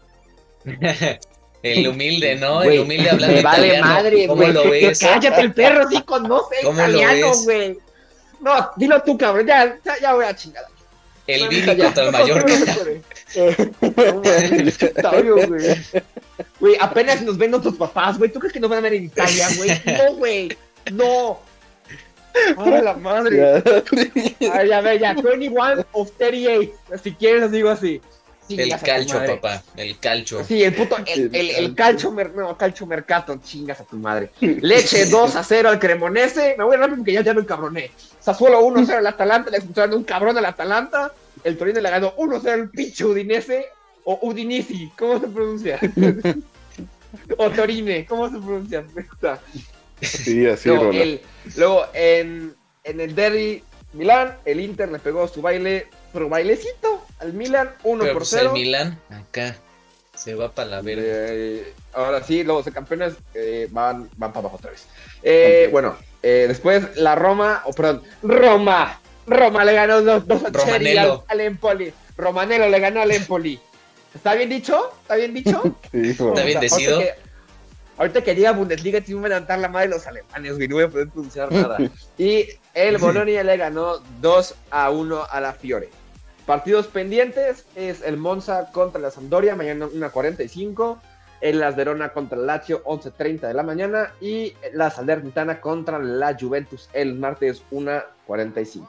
El humilde, ¿no? El humilde hablando Me vale italiano. madre, ¿Cómo güey. lo ves? Cállate el perro, sí conoce ¿Cómo lo italiano, güey. No, dilo tú, cabrón. Ya, ya, ya voy a chingar. El No, ya. contra el Mallorca. No, güey, güey. Güey, apenas nos ven nuestros papás, güey. ¿Tú crees que nos van a ver en Italia, güey? No, güey. No. Ay, la madre. Ay, a ver, ya. 21 of 38. Si quieres, les digo así. El calcho, papá. El calcho. Sí, el puto, el, el, el calcho, mer- no, calcho mercato, chingas a tu madre. Leche 2 a 0 al Cremonese, me voy rápido porque ya, ya me encabroné. Sassuolo 1 a 0 al Atalanta, le expulsaron un cabrón al Atalanta. El Torino le ganó 1 a 0 al pinche Udinese, o Udinisi, ¿cómo se pronuncia? o Torine, ¿cómo se pronuncia? Sí, así, Luego, el- luego en, en el Derby Milán, el Inter le pegó su baile, pero bailecito al Milan, 1 Pero por pues 0. el Milan, acá, se va para la verga. Eh, ahora sí, los campeones eh, van, van para abajo otra vez. Eh. Bueno, eh, después la Roma, o perdón, Roma. Roma le ganó 2 a Cheri Romanello. al, al Empoli. Romanello le ganó al Empoli. ¿Está bien dicho? ¿Está bien dicho? Sí, Está bien Ahorita decido. que- Ahorita que diga Bundesliga, te iban a levantar la madre los alemanes, güey. No voy a poder pronunciar nada. Y el Bolonia le ganó 2 a 1 a la Fiore. Partidos pendientes es el Monza contra la Sampdoria, mañana 1.45. El Las Verona contra el Lazio, 11.30 de la mañana. Y la Salernitana contra la Juventus el martes 1.45.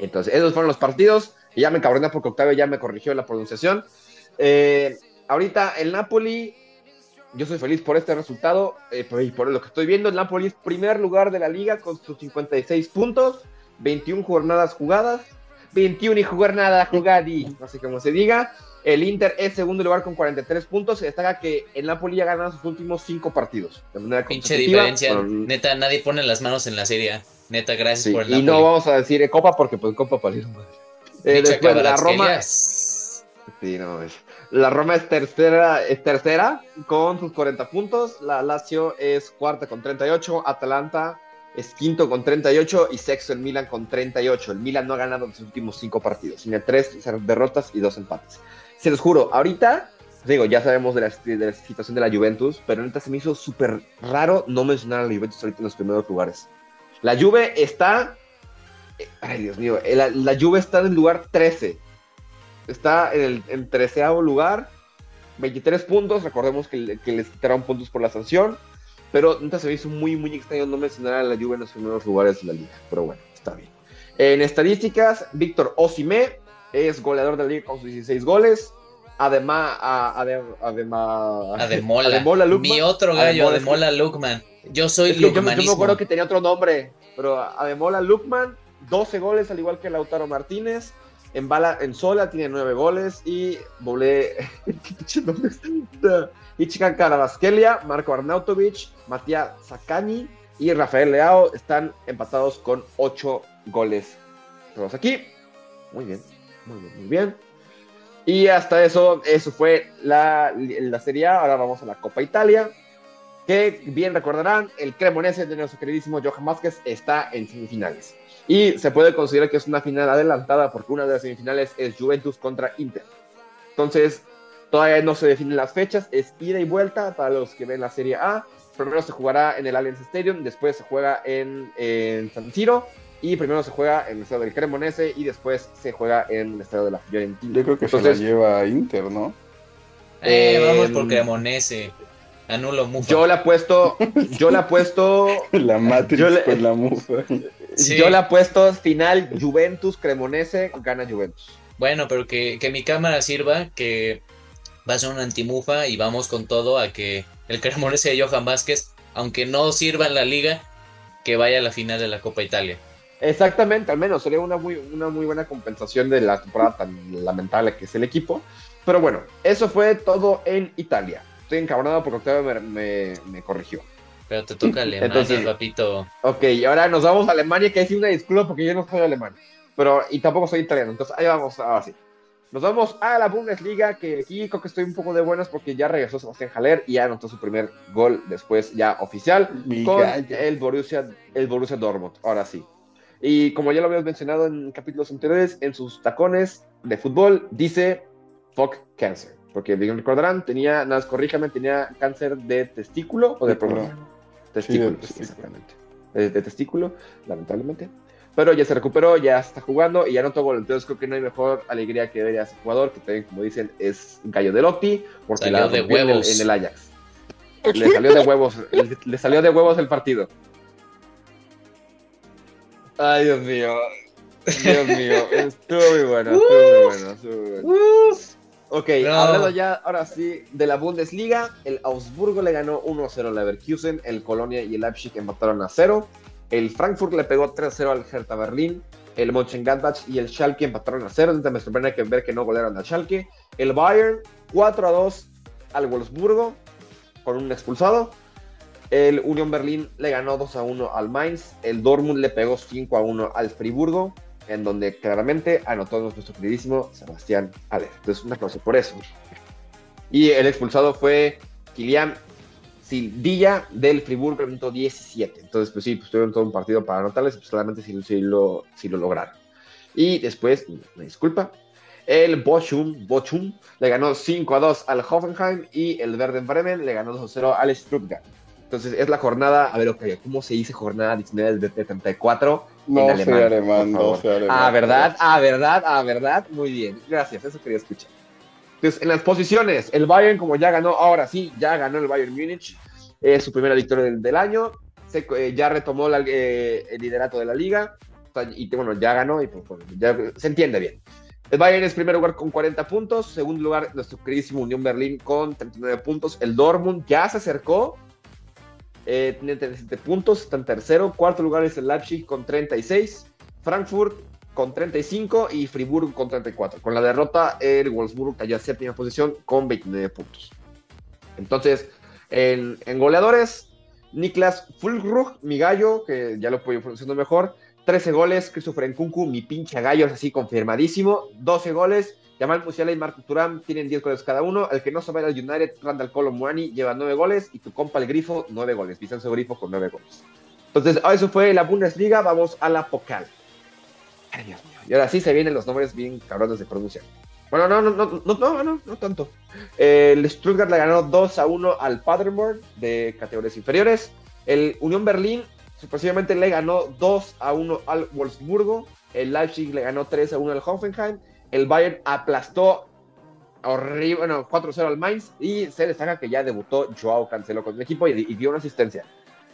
Entonces, esos fueron los partidos. Y ya me cabroné porque Octavio ya me corrigió la pronunciación. Eh, ahorita el Napoli, yo soy feliz por este resultado. eh, y por lo que estoy viendo, el Napoli es primer lugar de la liga con sus 56 puntos, 21 jornadas jugadas, 21 y jugar nada, jugadi, no sé cómo se diga. El Inter es segundo lugar con 43 puntos. Se destaca que el Napoli ha ganado sus últimos 5 partidos. De manera Pinche diferencia. Bueno, Neta, nadie pone las manos en la serie. Neta, gracias sí, por el y no Napoli. vamos a decir eh, Copa porque pues Copa palito. Eh, después la Roma, Kvaratskhelia. Sí, no es. La Roma es tercera, es tercera con sus 40 puntos. La Lazio es cuarta con 38. Atalanta es quinto con 38. Y sexto el Milan con 38. El Milan no ha ganado sus últimos cinco partidos. Tiene tres derrotas y dos empates. Se los juro, ahorita, digo, ya sabemos de la, de la situación de la Juventus, pero ahorita se me hizo súper raro no mencionar a la Juventus ahorita en los primeros lugares. La Juve está. eh, Ay, Dios mío. eh, La, la Juve está en el lugar 13 está en el en treceavo lugar, 23 puntos, recordemos que les quitaron puntos por la sanción, pero neta se me hizo muy, muy extraño no mencionar a la Juve en los primeros lugares de la liga, pero bueno, está bien. En estadísticas, Víctor Osime es goleador de la liga con sus 16 goles, además, además, Ademola. Ademola Lukman. Mi otro gallo, Ademola, Ademola Lukman. Yo soy Es que yo, me- yo me acuerdo que tenía otro nombre, pero Ademola Lukman, 12 goles, al igual que Lautaro Martínez. En, bala, en Sola tiene 9 goles y Bolé. ¿Qué pinche nombre es? Ichikan Karabaskelia, Marco Arnautovic, Matías Zacani y Rafael Leao están empatados con 8 goles. Todos aquí. Muy bien, muy bien, muy bien. Y hasta eso, eso fue la, la Serie A. Ahora vamos a la Copa Italia que bien recordarán, el Cremonese de nuestro queridísimo Johan Vázquez está en semifinales. Y se puede considerar que es una final adelantada porque una de las semifinales es Juventus contra Inter. Entonces, todavía no se definen las fechas, es ida y vuelta para los que ven la Serie A. Primero se jugará en el Allianz Stadium, después se juega en, en San Siro y primero se juega en el estadio del Cremonese y después se juega en el estadio de la Fiorentina. Yo creo que Entonces- se la lleva Inter, ¿no? Eh, vamos por Cremonese. Anulo Mufa. Yo le apuesto, yo le apuesto La Matrix Yo le- con la mufa. Sí. Yo le apuesto final Juventus, Cremonese, gana Juventus. Bueno, pero que, que mi cámara sirva, que va a ser una antimufa y vamos con todo a que el Cremonese de Johan Vázquez, aunque no sirva en la liga, que vaya a la final de la Copa Italia. Exactamente, al menos sería una muy, una muy buena compensación de la temporada tan lamentable que es el equipo. Pero bueno, eso fue todo en Italia. Estoy encabronado porque Octavio me, me, corrigió. Pero te toca Alemania, papito. Ok, y ahora nos vamos a Alemania, que es una disculpa porque yo no soy alemán. Pero, y tampoco soy italiano, entonces ahí vamos, ahora sí. Nos vamos a la Bundesliga, que aquí creo que estoy un poco de buenas porque ya regresó Sebastián Haller y ya anotó su primer gol después ya oficial con el Borussia, el Borussia Dortmund, ahora sí. Y como ya lo habíamos mencionado en capítulos anteriores, en sus tacones de fútbol dice fuck cancer. Porque bien recordarán, tenía, nada, corríjame, tenía cáncer de testículo o de programa. Testículo, exactamente. De, testículo, lamentablemente. Pero ya se recuperó, ya está jugando y ya no gol. Entonces creo que no hay mejor alegría que ver a ese jugador, que también, como dicen, es gallo de Lotti, porque salió de huevos. En, el, Ajax. Le salió de huevos, le salió de huevos el partido. Ay, Dios mío. Dios mío. Estuvo muy bueno, estuvo muy bueno, estuvo muy bueno. Ok, hablando ya ahora sí de la Bundesliga, el Augsburgo le ganó 1-0 al Leverkusen, el Colonia y el Leipzig empataron a 0, el Frankfurt le pegó 3-0 al Hertha Berlín, el Mönchengladbach y el Schalke empataron a 0, entonces me sorprende que ver que no golearon al Schalke, el Bayern 4-2 al Wolfsburgo con un expulsado, el Union Berlin le ganó 2 a 1 al Mainz. El Dortmund le pegó 5 a 1 al Friburgo, en donde claramente anotó nuestro queridísimo Sebastián Aller. Entonces, un aplauso por eso. Y el expulsado fue Kilian Sildilla del Friburgo, minuto 17. Entonces, pues sí, pues tuvieron todo un partido para anotarles, pues claramente sí, lo, lo lograron. Y después, me disculpa, el Bochum, Bochum le ganó 5 a 2 al Hoffenheim y el Verden Bremen le ganó 2 a 0 al Stuttgart. Entonces es la jornada, a ver, ok, ¿cómo se dice jornada 19 de 34 no en alemán? alemán, no sé alemán. Ah, ¿verdad? Ah, ¿verdad? Ah, ¿verdad? Muy bien, gracias, eso quería escuchar. Entonces, en las posiciones, el Bayern, como ya ganó, ahora sí, ya ganó el Bayern Múnich, es su primera victoria del, año, se, eh, ya retomó eh, el liderato de la liga, y bueno, ya ganó y pues, ya se entiende bien. El Bayern es primer lugar con 40 puntos, segundo lugar nuestro queridísimo Unión Berlín con 39 puntos, el Dortmund ya se acercó eh, tiene 37 puntos, está en tercero. Cuarto lugar es el Leipzig con 36. Frankfurt con 35 y Friburgo con 34. Con la derrota, el Wolfsburg cayó a séptima posición con 29 puntos. Entonces, en, goleadores, Niklas Fulkrug, mi gallo, que ya lo puedo pronunciando mejor, 13 goles. Christopher Nkunku, mi pinche gallo, es así confirmadísimo, 12 goles. Jamal Musiala y Marco Turán tienen 10 goles cada uno. El que no sabe al United, Randall Muani, lleva 9 goles. Y tu compa el Grifo, 9 goles. Vicenzo Grifo con 9 goles. Entonces, ah, eso fue la Bundesliga. Vamos a la Pokal. Ay, Dios mío. Y ahora sí se vienen los nombres bien cabrones de pronunciar. Bueno, no, no, no, no, no, no, no tanto. El Stuttgart le ganó 2 a 1 al Paderborn de categorías inferiores. El Unión Berlín supuestamente le ganó 2 a 1 al Wolfsburgo. El Leipzig le ganó 3 a 1 al Hoffenheim el Bayern aplastó horrible, bueno, 4-0 al Mainz y se destaca que ya debutó Joao Cancelo con el equipo y, dio una asistencia.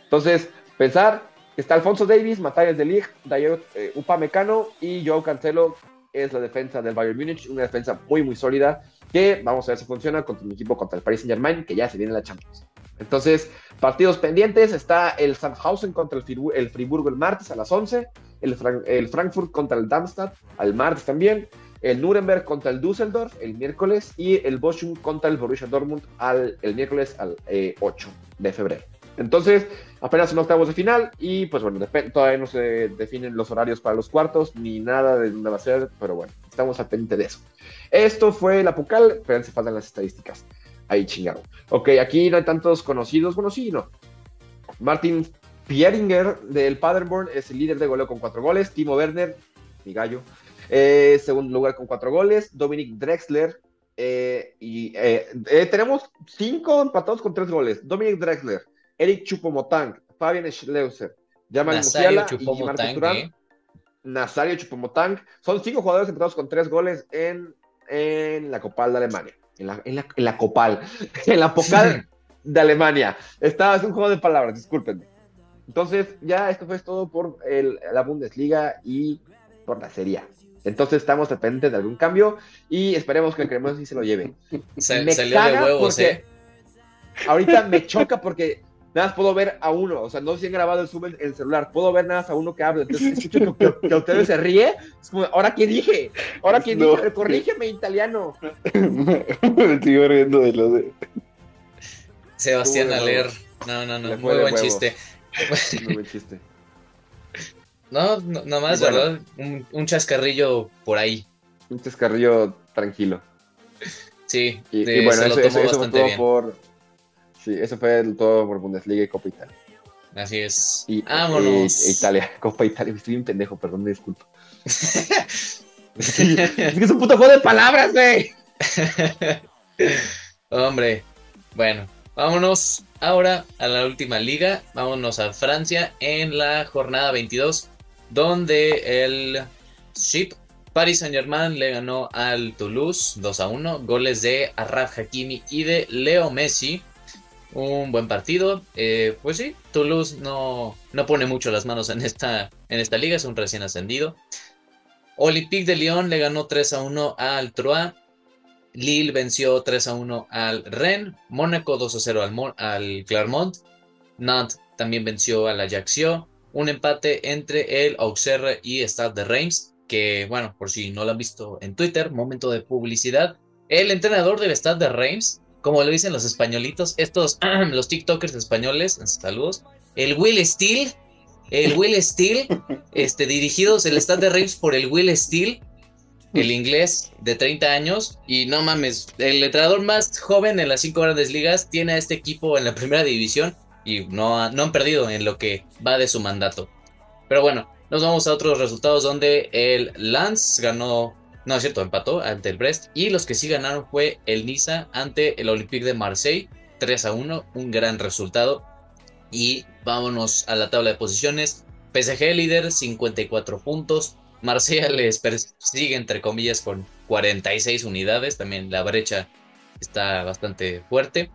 Entonces, pensar que está Alfonso Davis, Matthias de Ligt, Dayot eh, Upamecano y Joao Cancelo es la defensa del Bayern Múnich, una defensa muy muy sólida que vamos a ver si funciona contra un equipo contra el Paris Saint Germain que ya se viene la Champions. Entonces, partidos pendientes, está el Sandhausen contra el, el Friburgo el martes a las 11, el, el Frankfurt contra el Darmstadt al martes también, el Nuremberg contra el Düsseldorf el miércoles y el Bochum contra el Borussia Dortmund al, el miércoles al 8 eh, de febrero. Entonces, apenas son octavos de final y pues bueno, todavía no se definen los horarios para los cuartos ni nada de dónde va a ser, pero bueno, estamos al pendiente de eso. Esto fue la Pucal, pero se faltan las estadísticas. Ahí chingado. Ok, aquí no hay tantos conocidos, bueno, sí, no. Martin Pieringer del Paderborn es el líder de goleo con cuatro goles. Timo Werner, mi gallo, eh, segundo lugar con cuatro goles. Dominic Drexler. Eh, y eh, tenemos cinco empatados con tres goles. Dominic Drexler, Eric Chupomotang, Fabian Schleuser, Jamal Musiala y Marcos Turán. Nazario Chupomotang. Son cinco jugadores empatados con tres goles en, en la Copal de Alemania. En la, en la, en la Copal. en la Pocal de Alemania. Está, es un juego de palabras, discúlpenme. Entonces, ya esto fue todo por el, la Bundesliga y por la Serie A. Entonces estamos dependientes de algún cambio y esperemos que el cremoso sí se lo lleve. Se, me salió de huevos, ¿eh? Ahorita me choca porque nada más puedo ver a uno, o sea, no se han grabado el Zoom en el celular, puedo ver nada más a uno que habla, entonces escucho que, que, que ustedes se ríe, es como, ¿ahora qué dije? ¿Ahora qué No. dije? Corrígeme, italiano. Me estoy riendo de lo de. Sebastián Aler. No, no, no. Muy buen chiste. Muy buen chiste. No, no nomás, bueno. ¿verdad? Un, un chascarrillo por ahí. Un chascarrillo tranquilo. Sí, Y, de- y bueno, se lo eso, tomó eso- eso fue todo bien. por. Sí, eso fue todo por Bundesliga y Copa Italia. Así es. Y, Vámonos. Italia, Copa Italia. Estoy bien pendejo, perdón, me disculpo. es que es un puto juego de palabras, güey. Hombre, bueno, vámonos ahora a la última liga. Vámonos a Francia en la jornada 22, donde el Ship Paris Saint Germain le ganó al Toulouse 2 a 1. Goles de Arraf Hakimi y de Leo Messi. Un buen partido. Eh, pues sí, Toulouse no, no pone mucho las manos en esta, en esta liga, es un recién ascendido. Olympique de Lyon le ganó 3 a 1 al Troyes. Lille venció 3 a 1 al Rennes, Mónaco 2 a 0 al, al Clermont, Nantes también venció al Ajaccio, un empate entre el Auxerre y Stade de Reims, que bueno, por si no lo han visto en Twitter, momento de publicidad, el entrenador del Stade de Reims, como lo dicen los españolitos, estos, los TikTokers españoles, saludos, el Will Steel, el Will Steel, este, dirigidos el Stade de Reims por el Will Steel, el inglés de 30 años. Y no mames, el entrenador más joven en las cinco grandes ligas tiene a este equipo en la primera división y no, no han perdido en lo que va de su mandato. Pero bueno, nos vamos a otros resultados donde el Lance ganó, no es cierto, empató ante el Brest. Y los que sí ganaron fue el Niza ante el Olympique de Marseille, 3 a 1, un gran resultado. Y vámonos a la tabla de posiciones. PSG líder, 54 puntos. Marsella les persigue, entre comillas, con 46 unidades. También la brecha está bastante fuerte.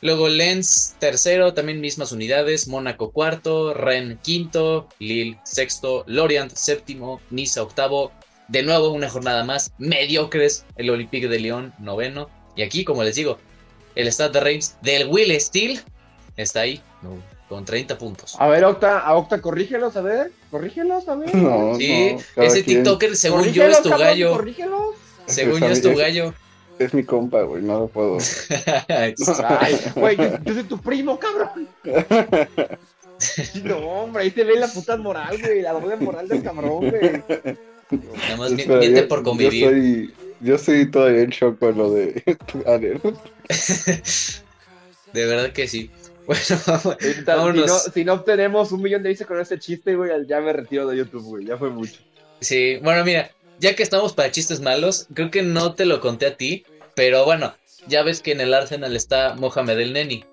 Luego Lens tercero, también mismas unidades. Mónaco cuarto, Rennes quinto, Lille sexto, Lorient séptimo, Niza octavo. De nuevo una jornada más. Mediocres, el Olympique de Lyon noveno. Y aquí, como les digo, el Stade de Reims del Will Steel está ahí no, con 30 puntos. A ver, Octa, a Octa, corrígelos, a ver. Corrígelos, a ver. No, Sí, no, ese quien- TikToker, según yo, es tu cabrón, gallo. Corrígelos. Según yo, es tu gallo. Es mi compa, güey, no lo puedo. Ay, güey, yo, yo soy tu primo, cabrón. No, hombre, ahí se ve la puta moral, güey. La doble moral del cabrón, güey. Nada más mi- Espera, miente yo- por Yo convivir. soy, yo soy todavía en shock con lo de. De verdad que sí. Bueno, vamos- Si no, si no obtenemos un millón de vistas con ese chiste, güey, ya me retiro de YouTube, güey. Ya fue mucho. Sí, bueno, mira, ya que estamos para chistes malos, creo que no te lo conté a ti, pero bueno, ya ves que en el Arsenal está Mohamed el Neni.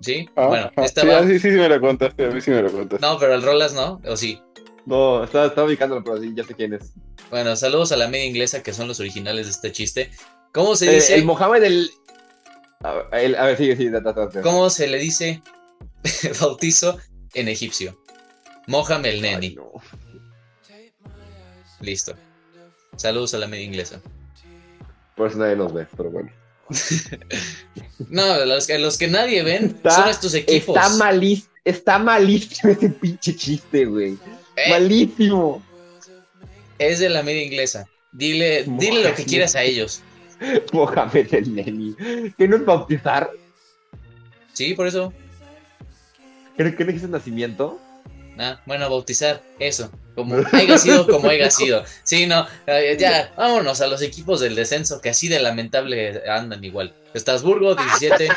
¿Sí? Ah, bueno, ah, estaba... Sí, sí, sí, me lo contaste, a mí sí me lo contaste. No, pero el Rolas no, o sí. No, estaba, estaba ubicándolo, pero sí, ya sé quién es. Bueno, saludos a la media inglesa que son los originales de este chiste. ¿Cómo se Eh, dice? el Mohamed, el... A ver, el- a ver, sigue, sigue. da, da, da. ¿Cómo se le dice bautizo en egipcio? Mohamed el Ay, Neni. no. Listo. Saludos a la media inglesa. Por eso nadie nos ve, pero bueno. No, los que, los que nadie ven Está- son estos equipos. Está malísimo, está malísimo ese pinche chiste, güey. Eh, Malísimo. es de la media inglesa. Dile, dile lo que quieras a ellos. Mohamed el Neni. ¿Qué no es bautizar? Sí, por eso. ¿Creo que no nacimiento? Ah, bueno, bautizar, eso. Como haya sido, como haya sido. Sí, no, ya, vámonos a los equipos del descenso que así de lamentable andan igual. Estrasburgo, 17,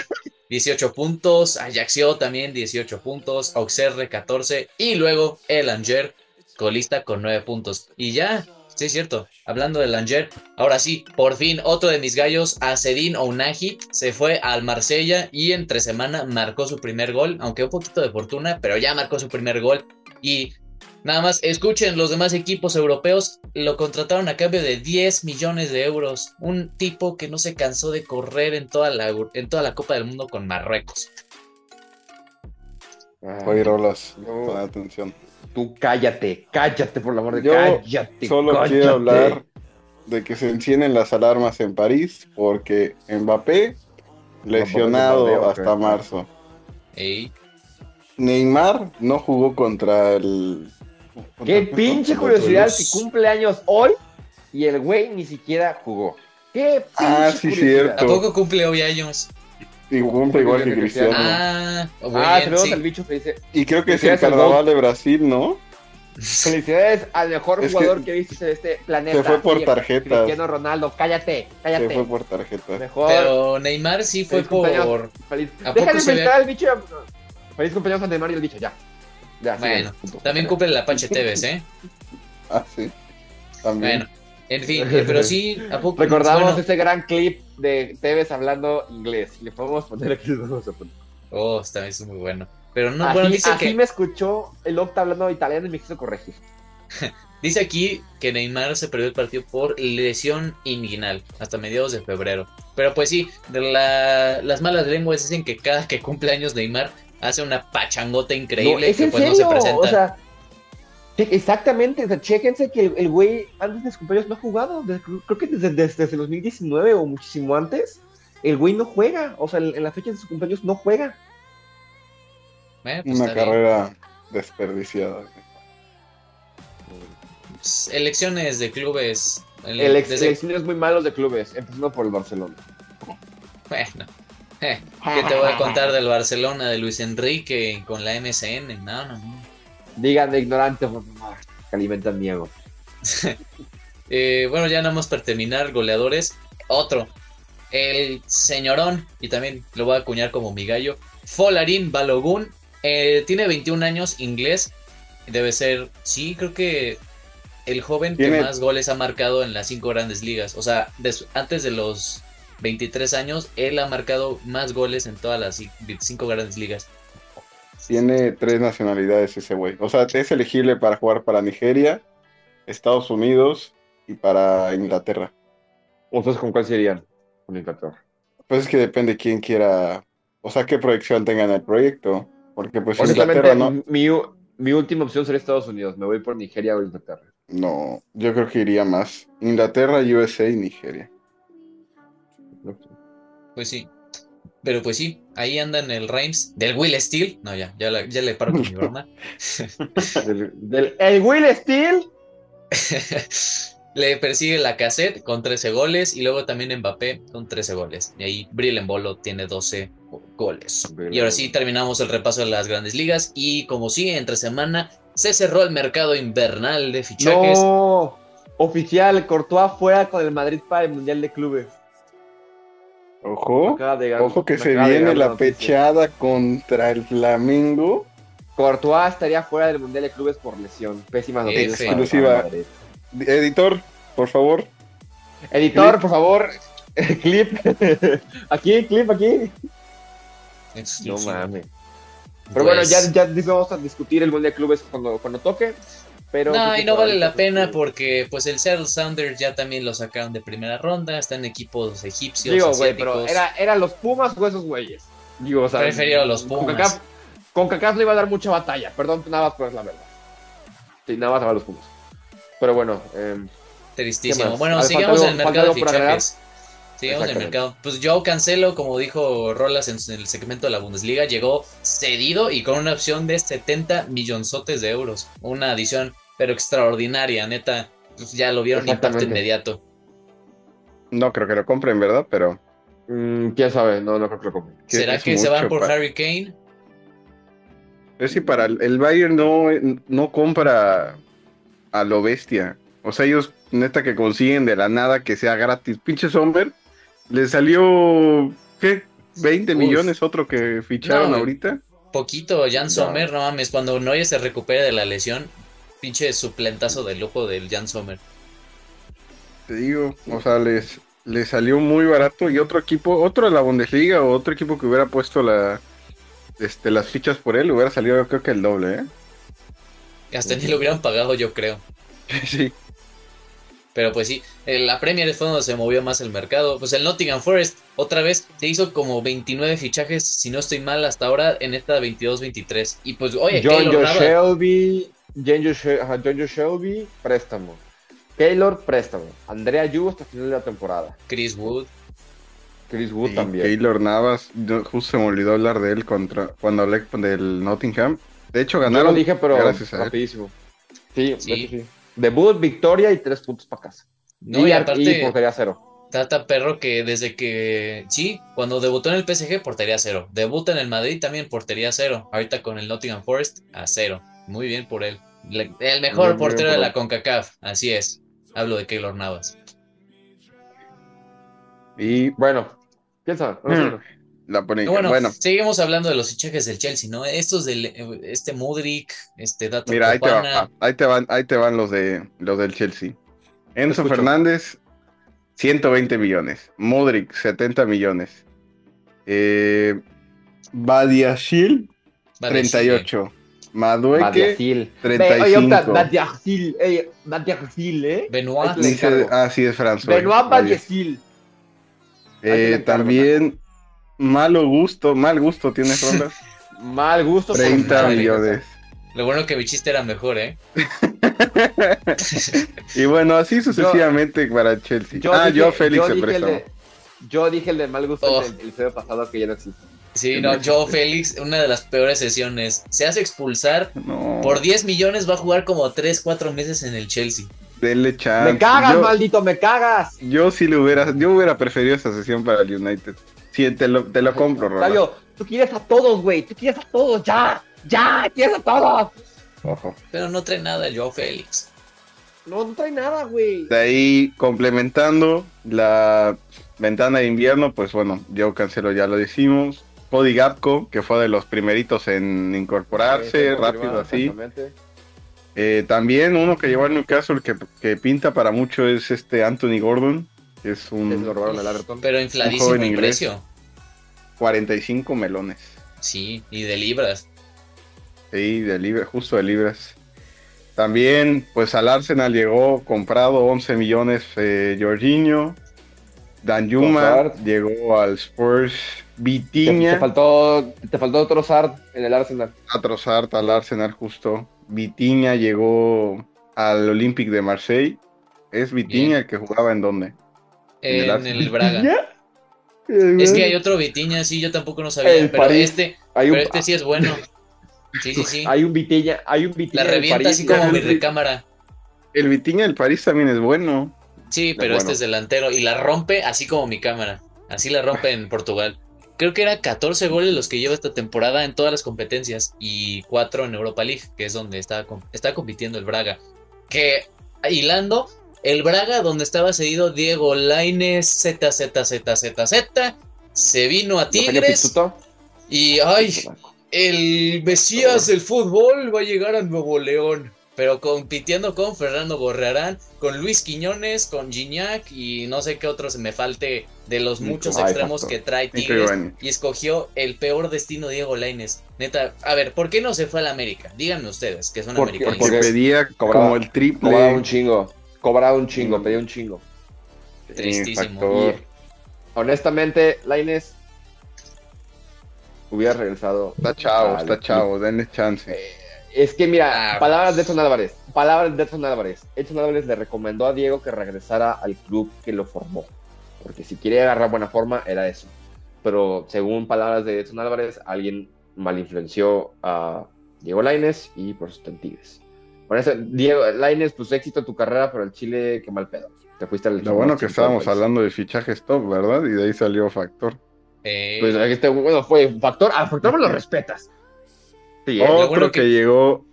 18 puntos. Ajaccio también, 18 puntos. Auxerre, 14. Y luego el Angers, colista con 9 puntos. Y ya, sí es cierto, hablando del Angers, ahora sí, por fin otro de mis gallos, Acedín Ounahi, se fue al Marsella y entre semana marcó su primer gol, aunque un poquito de fortuna, pero ya marcó su primer gol. Y nada más, escuchen, los demás equipos europeos lo contrataron a cambio de 10 millones de euros. Un tipo que no se cansó de correr en toda la, en toda la Copa del Mundo con Marruecos. Oye, Rolas, No. atención. Tú cállate, cállate, por el amor de Yo cállate. Solo cállate. quiero hablar de que se encienden las alarmas en París porque Mbappé lesionado hasta marzo. Ey, Neymar no jugó contra el. Qué pinche contra curiosidad si cumple años hoy y el güey ni siquiera jugó. Qué pinche Ah, sí, curiosidad. ¿A poco cumple hoy años? Y cumple igual que Cristiano. Ah, Ah, bueno, tenemos sí. al bicho que dice Y creo que es el al carnaval de Brasil, ¿no? felicidades al mejor Es que jugador que, viste en este planeta. se fue por Sí, tarjetas. Cristiano Ronaldo, cállate, Se cállate. fue por tarjeta. Mejor. Pero Neymar sí fue Feliz por. Feliz. ¿A poco Déjale se ve? felicitar al bicho. Feliz cumpleaños a Neymar y el bicho, ya. Ya, sí, Bueno, también cumple el Apache Tevez, ¿eh? Ah, sí. También. Bueno, en fin, eh, pero sí, ¿a poco? Recordamos bueno, ese gran clip de Tevez hablando inglés. Le podemos poner aquí. les vamos a poner. Oh, está es muy bueno. Pero no, así bueno, dice así que. me escuchó el Octa hablando italiano y me quiso corregir. Dice aquí que Neymar se perdió el partido por lesión inguinal hasta mediados de febrero. Pero pues sí, de la- las malas lenguas dicen que cada que cumple años Neymar hace una pachangota No, increíble es que pues serio. no se presenta. O sea, exactamente. O sea, chéquense que el, el güey antes de sus cumpleaños no ha jugado. Desde- creo que desde, desde, desde 2019 o muchísimo antes. El güey no juega. O sea, en, en la fecha de sus cumpleaños no juega. Pues Una bien. carrera desperdiciada. Pues, Elecciones de clubes. el- desde- elecciones muy malos de clubes, empezando por el Barcelona. Bueno, eh, ¿qué te voy a contar del Barcelona de Luis Enrique con la MSN? No, no, no. Díganme ignorante, por favor, que alimentan mi ego. Eh, bueno, ya nada más para terminar, goleadores. Otro, el señorón, y también lo voy a acuñar como mi gallo, Folarín Balogun. eh, tiene 21 años, inglés. Debe ser, sí, creo que el joven que más goles ha marcado en las cinco grandes ligas. O sea, des- antes de los 23 años, él ha marcado más goles en todas las ci- cinco grandes ligas. Tiene tres nacionalidades ese güey. O sea, es elegible para jugar para Nigeria, Estados Unidos y para Inglaterra. ¿Ustedes con cuál serían? Con Inglaterra. Pues es que depende quién quiera, o sea, qué proyección tenga en el proyecto. Porque pues Inglaterra no, mi, mi última opción sería Estados Unidos. Me voy por Nigeria o Inglaterra. no, yo creo que iría más. Inglaterra, USA y Nigeria. Pues sí. Pero pues sí, ahí andan el Reims del Will Steel. No, ya, ya, la- ya le paro con mi broma. Del, del- el Will Steel. Le persigue la cassette con 13 goles y luego también Mbappé con 13 goles. Y ahí Brill Bolo tiene 12 goles. Y ahora sí terminamos el repaso de las grandes ligas y como sí, entre semana se cerró el mercado invernal de fichajes. No. Oficial, Courtois fuera con el Madrid para el Mundial de Clubes. Ojo, llegar- ojo que se viene la noticia. pechada contra el Flamengo. Courtois estaría fuera del Mundial de Clubes por lesión. Pésimas noticias. F. para- para Exclusiva. Editor, por favor. Editor, Clip. por favor. clip. aquí, clip, aquí. No mames. Pero bueno, Pues, ya, ya dis- vamos a discutir el Mundial de Clubes cuando, cuando toque. Pero No, y no vale la pena porque pues el Seattle Sounders ya también lo sacaron de primera ronda, están egipos egipcios, Digo, güey, pero era, eran los Pumas o esos güeyes. Digo, o sea, Prefería a los con Pumas. Cacaf- Con Cacaf le iba a dar mucha batalla. Perdón, nada más, pero es la verdad. Sí, nada más a los Pumas. Pero bueno, eh, Tristísimo. Bueno, sigamos en el mercado de fichajes. Sigamos en el mercado. Pues yo cancelo, como dijo Rolas en, en el segmento de la Bundesliga, llegó cedido y con una opción de 70 millonzotes de euros. Una adición, pero extraordinaria, neta. Pues ya lo vieron impacto inmediato. No creo que lo compren, ¿verdad? Pero mm, quién sabe, no, no creo que lo compren. ¿Será es que se van por Harry Kane? Es que para el, el Bayern no, no compra a lo bestia. O sea, ellos neta que consiguen de la nada que sea gratis. Pinche Sommer le salió, ¿qué? 20 Uf. millones otro que ficharon No, ahorita. Poquito, Jan No. Sommer, no mames, cuando Neuer se recupere de la lesión, pinche suplentazo de lujo del Jan Sommer. Te digo, o sea, les, les salió muy barato. Y otro equipo, otro de la Bundesliga o otro equipo que hubiera puesto la, este, las fichas por él, hubiera salido yo creo que el doble, ¿eh? Hasta ni lo hubieran pagado, yo creo. sí. Pero pues sí, en la Premier es donde se movió más el mercado. Pues el Nottingham Forest, otra vez, se hizo como 29 fichajes, si no estoy mal, hasta ahora en esta 22-23. Y pues, oye, John Joe Shelby, John Shelby, préstamo. Keylor, préstamo. Andrea Yu hasta final de la temporada. Chris Wood, Chris Wood Y también. Keylor Navas, yo- justo se me olvidó hablar de él contra cuando hablé del Nottingham. De hecho, Yo ganaron. lo dije, pero gracias a él. rapidísimo. Sí, Sí. de hecho sí. Debut, victoria y tres puntos para casa. No, y ar- aparte, portería cero. Tata Perro que desde que, sí, cuando debutó en el PSG, portería cero. Debuta en el Madrid también, portería cero. Ahorita con el Nottingham Forest, a cero. Muy bien por él. Le- el mejor Muy portero por de la. CONCACAF, así es. Hablo de Keylor Navas. Y Bueno, ¿quién sabe? No sé. Mm. la. Bueno, Bueno, seguimos hablando de los fichajes del Chelsea, ¿no? Estos del, eh, este Mudrik, este Data mira, ahí te, va, ahí te van, ahí te van los de los del Chelsea. Enzo escucho. Fernández, 120 millones. Modric, 70 millones. Eh, Badiashil, Vale, 38. Madueque, Badiacil. 35. Oye, Octa, Badiacil, eh, Badiacil, ¿eh? Benoit, dice, ah, sí, es François. Benoit Oye. Badiacil. Eh, también, malo gusto, mal gusto tienes, Ronda. Mal gusto. por 30 madre. millones. lo bueno que mi chiste era mejor, ¿eh? y bueno, así sucesivamente para Chelsea. Yo ah, dije- yo Félix yo se dije el de- Yo dije el de mal gusto Oh. el, el episodio pasado que ya no existe. Sí, no, Joe Félix, una de las peores sesiones. Se hace expulsar. No, Por 10 millones va a jugar como 3, 4 meses en el Chelsea. denle chance. Me cagas, yo, maldito, me cagas. yo sí le hubiera, yo hubiera preferido esa sesión para el United. Sí, te lo, te lo compro, Ronda. Octavio, tú quieres a todos, güey. Tú quieres a todos, ya. Ya, quieres a todos. Ojo. Pero no trae nada el Joe Félix. No, no trae nada, güey. De ahí, complementando la ventana de invierno, pues bueno, yo cancelo, ya lo decimos. Cody Gapco, que fue de los primeritos en incorporarse, Sí, rápido así. Eh, también uno que llevó al Newcastle que, que pinta para mucho es este Anthony Gordon, que es un lo robaron al Everton. Pero infladísimo inglés. precio. 45 melones. Sí, y de libras. Sí, de libre, justo de libras. También, pues al Arsenal llegó comprado 11 millones eh, Jorginho. Dan Yuma llegó al Spurs. Te, te Vitiña, faltó, te faltó otro Sard en el Arsenal. a Trossard al Arsenal justo. Vitiña llegó al Olympique de Marseille. ¿Es Vitiña el que jugaba en dónde? En el En Arsenal. el Braga. Es que hay otro Vitiña, sí, yo tampoco no sabía. El pero París. este, Hay un, pero este sí es bueno. Sí, sí, sí. hay un Vitiña, hay un Vitiña La revienta París, así como mi recámara. El Vitiña del París también es bueno. Sí, pero bueno. este es delantero y la rompe así como mi cámara. Así la rompe en Portugal. Creo que era 14 goles los que lleva esta temporada en todas las competencias y 4 en Europa League, que es donde está, com- está compitiendo el Braga. Que hilando, el Braga donde estaba cedido Diego Lainez, Z, Z, Z, Z, Z, se vino a Tigres y ay, el Mesías del fútbol va a llegar a Nuevo León. Pero compitiendo con Fernando Gorrearán, con Luis Quiñones, con Gignac y no sé qué otros me falte de los muchos ay, extremos factor. que trae Tigres. Y escogió el peor destino Diego Lainez. Neta, a ver, ¿por qué no se fue a la América? Díganme ustedes, que son Porque- Porque americanistas. porque- pedía cobraba- como el triple. Cobraba un chingo. Cobraba un chingo, Mm. pedía un chingo. Tristísimo. Honestamente, Laines hubiera regresado. Está chavo, está chavo, denle chance. Es que mira, Ah. palabras de Edson Álvarez. Palabras de Edson Álvarez. Edson Álvarez le recomendó a Diego que regresara al club que lo formó. Porque si quiere agarrar buena forma, era eso. Pero según palabras de Edson Álvarez, alguien mal influenció a Diego Laines y por eso Tigres. Por eso, Diego Laines, pues éxito en tu carrera, pero el Chile, qué mal pedo. Te fuiste al Lo bueno que estábamos país. hablando de fichajes top, ¿verdad? Y de ahí salió Factor. Eh, Pues este bueno fue factor. A factor me lo respetas. Sí, ¿eh? Otro bueno que... que- llegó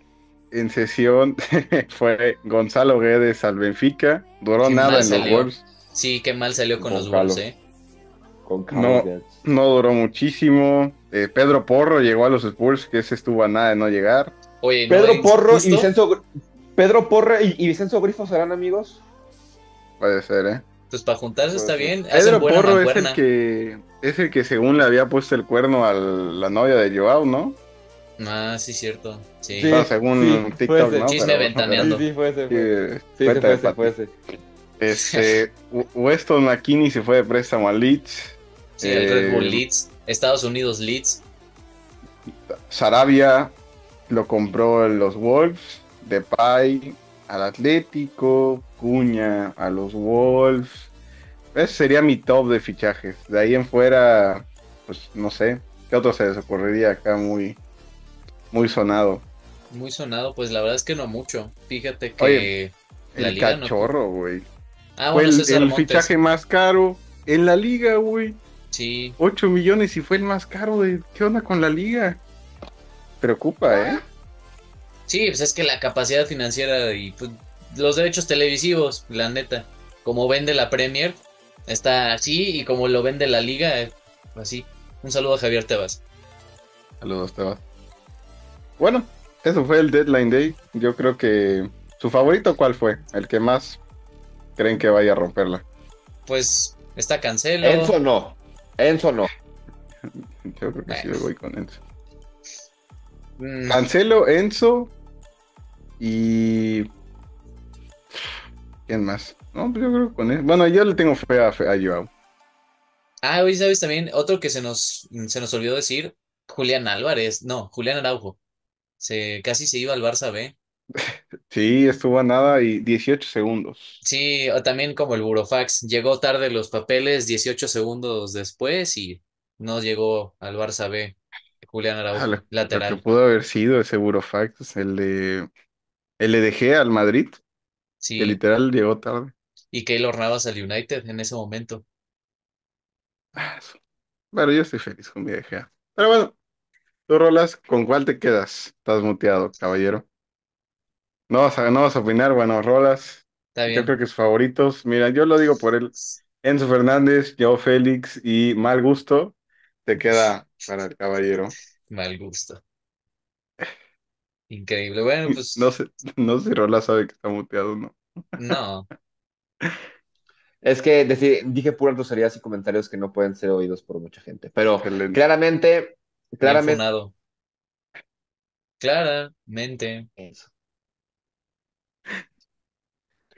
en sesión fue Gonzalo Guedes al Benfica. Duró nada en los salió. Wolves. Sí, qué mal salió con Con los Wolves, Carlos. ¿eh? con No. No duró muchísimo. Eh, Pedro Porro llegó a los Spurs, que ese estuvo a nada de no llegar. Oye, ¿no Pedro Porro y? Vicenzo Pedro Porro y, y Vicenzo Grifo serán amigos. Puede ser, ¿eh? Pues para juntarse está bien. hacen Pedro buena Porro es el que es el que según le había puesto el cuerno a la novia de Joao, ¿no? Ah, sí, cierto. Sí. Sí. Según sí, TikTok, fue ese. ¿no? Chisme Pero- ventaneando. Sí, sí, fue ese. Sí, Fue. Sí, fue ese, fue ese. Este, Weston McKinney se fue de préstamo al Leeds. Sí, el Red Bull Eh, Leeds. Estados Unidos Leeds. Sarabia lo compró en los Wolves. Depay al Atlético. Cuña a los Wolves. ese sería mi top de fichajes. De ahí en fuera, pues no sé. ¿Qué otro se les ocurriría acá muy, muy sonado? Muy sonado, pues la verdad es que no mucho. Fíjate que Oye, la El liga cachorro, güey. Ah, fue bueno, el, el fichaje más caro en la liga, güey. Sí, 8 millones y fue el más caro de... ¿Qué onda con la liga? Preocupa, ¿eh? sí, pues es que la capacidad financiera y pues, los derechos televisivos, la neta, como vende la Premier, está así y como lo vende la liga, eh, así. Un saludo a Javier Tebas. Saludos, Tebas. Bueno, eso fue el Deadline Day. Yo creo que... ¿Su favorito cuál fue? El que más creen que vaya a romperla. Pues está Cancelo. Enzo no. Enzo no. Yo creo que sí Bueno. voy con Enzo. Mm, Cancelo, Enzo y... ¿Quién más? No, pues yo creo que con él. Bueno, yo le tengo fe a, fe a Joao. Ah, hoy sabes también, otro que se nos, se nos olvidó decir, Julián Álvarez, no, Julián Araujo. Se, casi se iba al Barça B. Sí, estuvo a nada y 18 segundos. Sí, o también como el Burofax, llegó tarde los papeles 18 segundos después y no llegó al Barça B. Julián Araujo, lo, lo que lateral. pudo haber sido ese Burofax, el de... El de De Gea al Madrid, que Sí, literal llegó tarde. y Keylor Navas al United en ese momento. Ah, Pero yo estoy feliz con mi De Gea. Pero bueno, tú rolas, ¿con cuál te quedas? Estás muteado, caballero. No vas a, no vas a opinar, bueno, rolas. Está Yo bien. creo que sus favoritos, mira, yo lo digo por él. Enzo Fernández, Joao Félix y Mal Gusto, te queda para el caballero. Mal gusto. Increíble. Bueno, pues No sé, no sé si Rola sabe que está muteado, ¿no? no. Es que deci- dije puras groserías y comentarios que no pueden ser oídos por mucha gente. Pero Excelente. claramente, Bien claramente. funado. Claramente. Eso.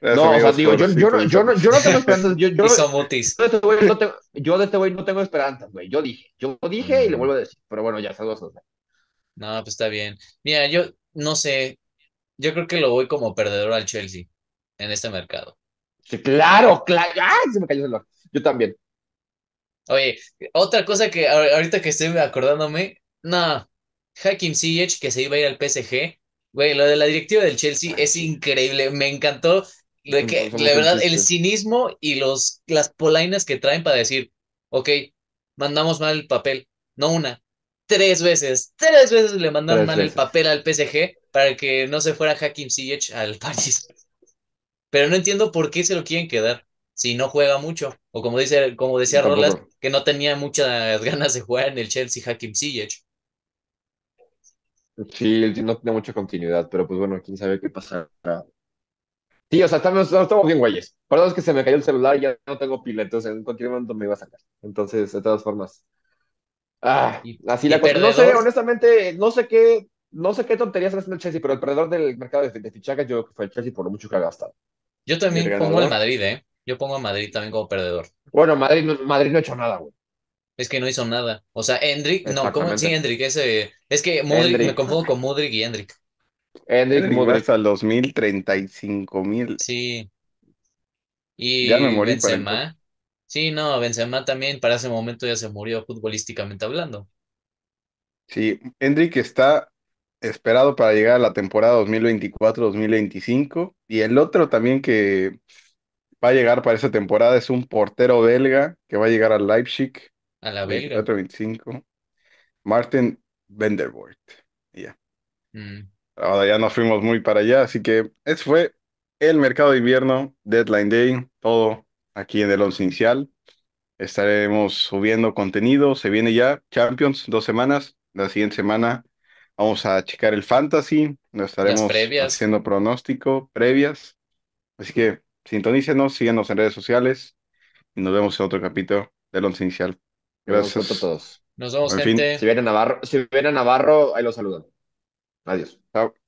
Gracias, No, o sea, amigos, digo, yo, yo, no, yo, no, yo no tengo esperanzas. Yo, yo, Hizo mutis. yo de este güey no tengo, yo de este güey no tengo esperanzas, güey. Yo dije, yo dije y le vuelvo a decir. Pero bueno, ya saludos. No, pues está bien. Mira, yo no sé. Yo creo que lo voy como perdedor al Chelsea en este mercado. Sí, claro, claro. ¡Ay! Se me cayó el celular. Yo también. Oye, otra cosa que ahor- ahorita que estoy acordándome, no, Hakim Ziyech que se iba a ir al PSG, güey, lo de la directiva del Chelsea es increíble, me encantó de que, la verdad, el cinismo y los, las polainas que traen para decir, ok, mandamos mal el papel, no una, tres veces, tres veces le mandaron Tres mal veces. el papel al PSG para que no se fuera Hakim Ziyech al París. Pero no entiendo por qué se lo quieren quedar si no juega mucho. O como dice, como decía Tampoco. Rolas, que no tenía muchas ganas de jugar en el Chelsea Hakim Ziyech. Sí, no tiene mucha continuidad, pero pues bueno, quién sabe qué pasará. Sí, o sea, estamos, estamos bien, güeyes. Perdón, es que se me cayó el celular y ya no tengo pila, entonces en cualquier momento me iba a sacar. Entonces, de todas formas. Ah, Y- así y la cosa. No sé, honestamente, no sé qué, no sé qué tonterías está haciendo el Chelsea, pero el perdedor del mercado de, de fichajes yo creo que fue el Chelsea por lo mucho que ha gastado. Yo ¿Y también pongo al? Madrid, ¿eh? Yo pongo a Madrid también como perdedor. Bueno, Madrid, no- Madrid no ha hecho nada, güey. Es que no hizo nada. O sea, Endrick, no, ¿cómo? Sí, Exactamente. Endrick, ese. Es que Mudrik, Endrick. me confundo con Mudrik y Endrick. Endrick, Modric. hasta el 2035 mil. Sí. Y Ya me morí para Benzema. Sí, no, Benzema también para ese momento ya se murió futbolísticamente hablando. Sí, Hendrick está esperado para llegar a la temporada 2024-2025 y el otro también que va a llegar para esa temporada es un portero belga que va a llegar al Leipzig A la belga. 24-25, Martin Vandervoort. Ya, Mm. Ahora ya nos fuimos muy para allá, así que ese fue el mercado de invierno, Deadline Day, todo aquí en el Once Inicial. Estaremos subiendo contenido. Se viene ya Champions, dos semanas. La siguiente semana vamos a checar el Fantasy. Lo estaremos haciendo pronóstico, previas. Así que sintonícenos, síganos en redes sociales y nos vemos en otro capítulo del Once Inicial. Nos Gracias. a todos. Nos vemos, En fin. gente. Si viene Navarro, si viene Navarro, ahí lo saludan. Adiós. Chao.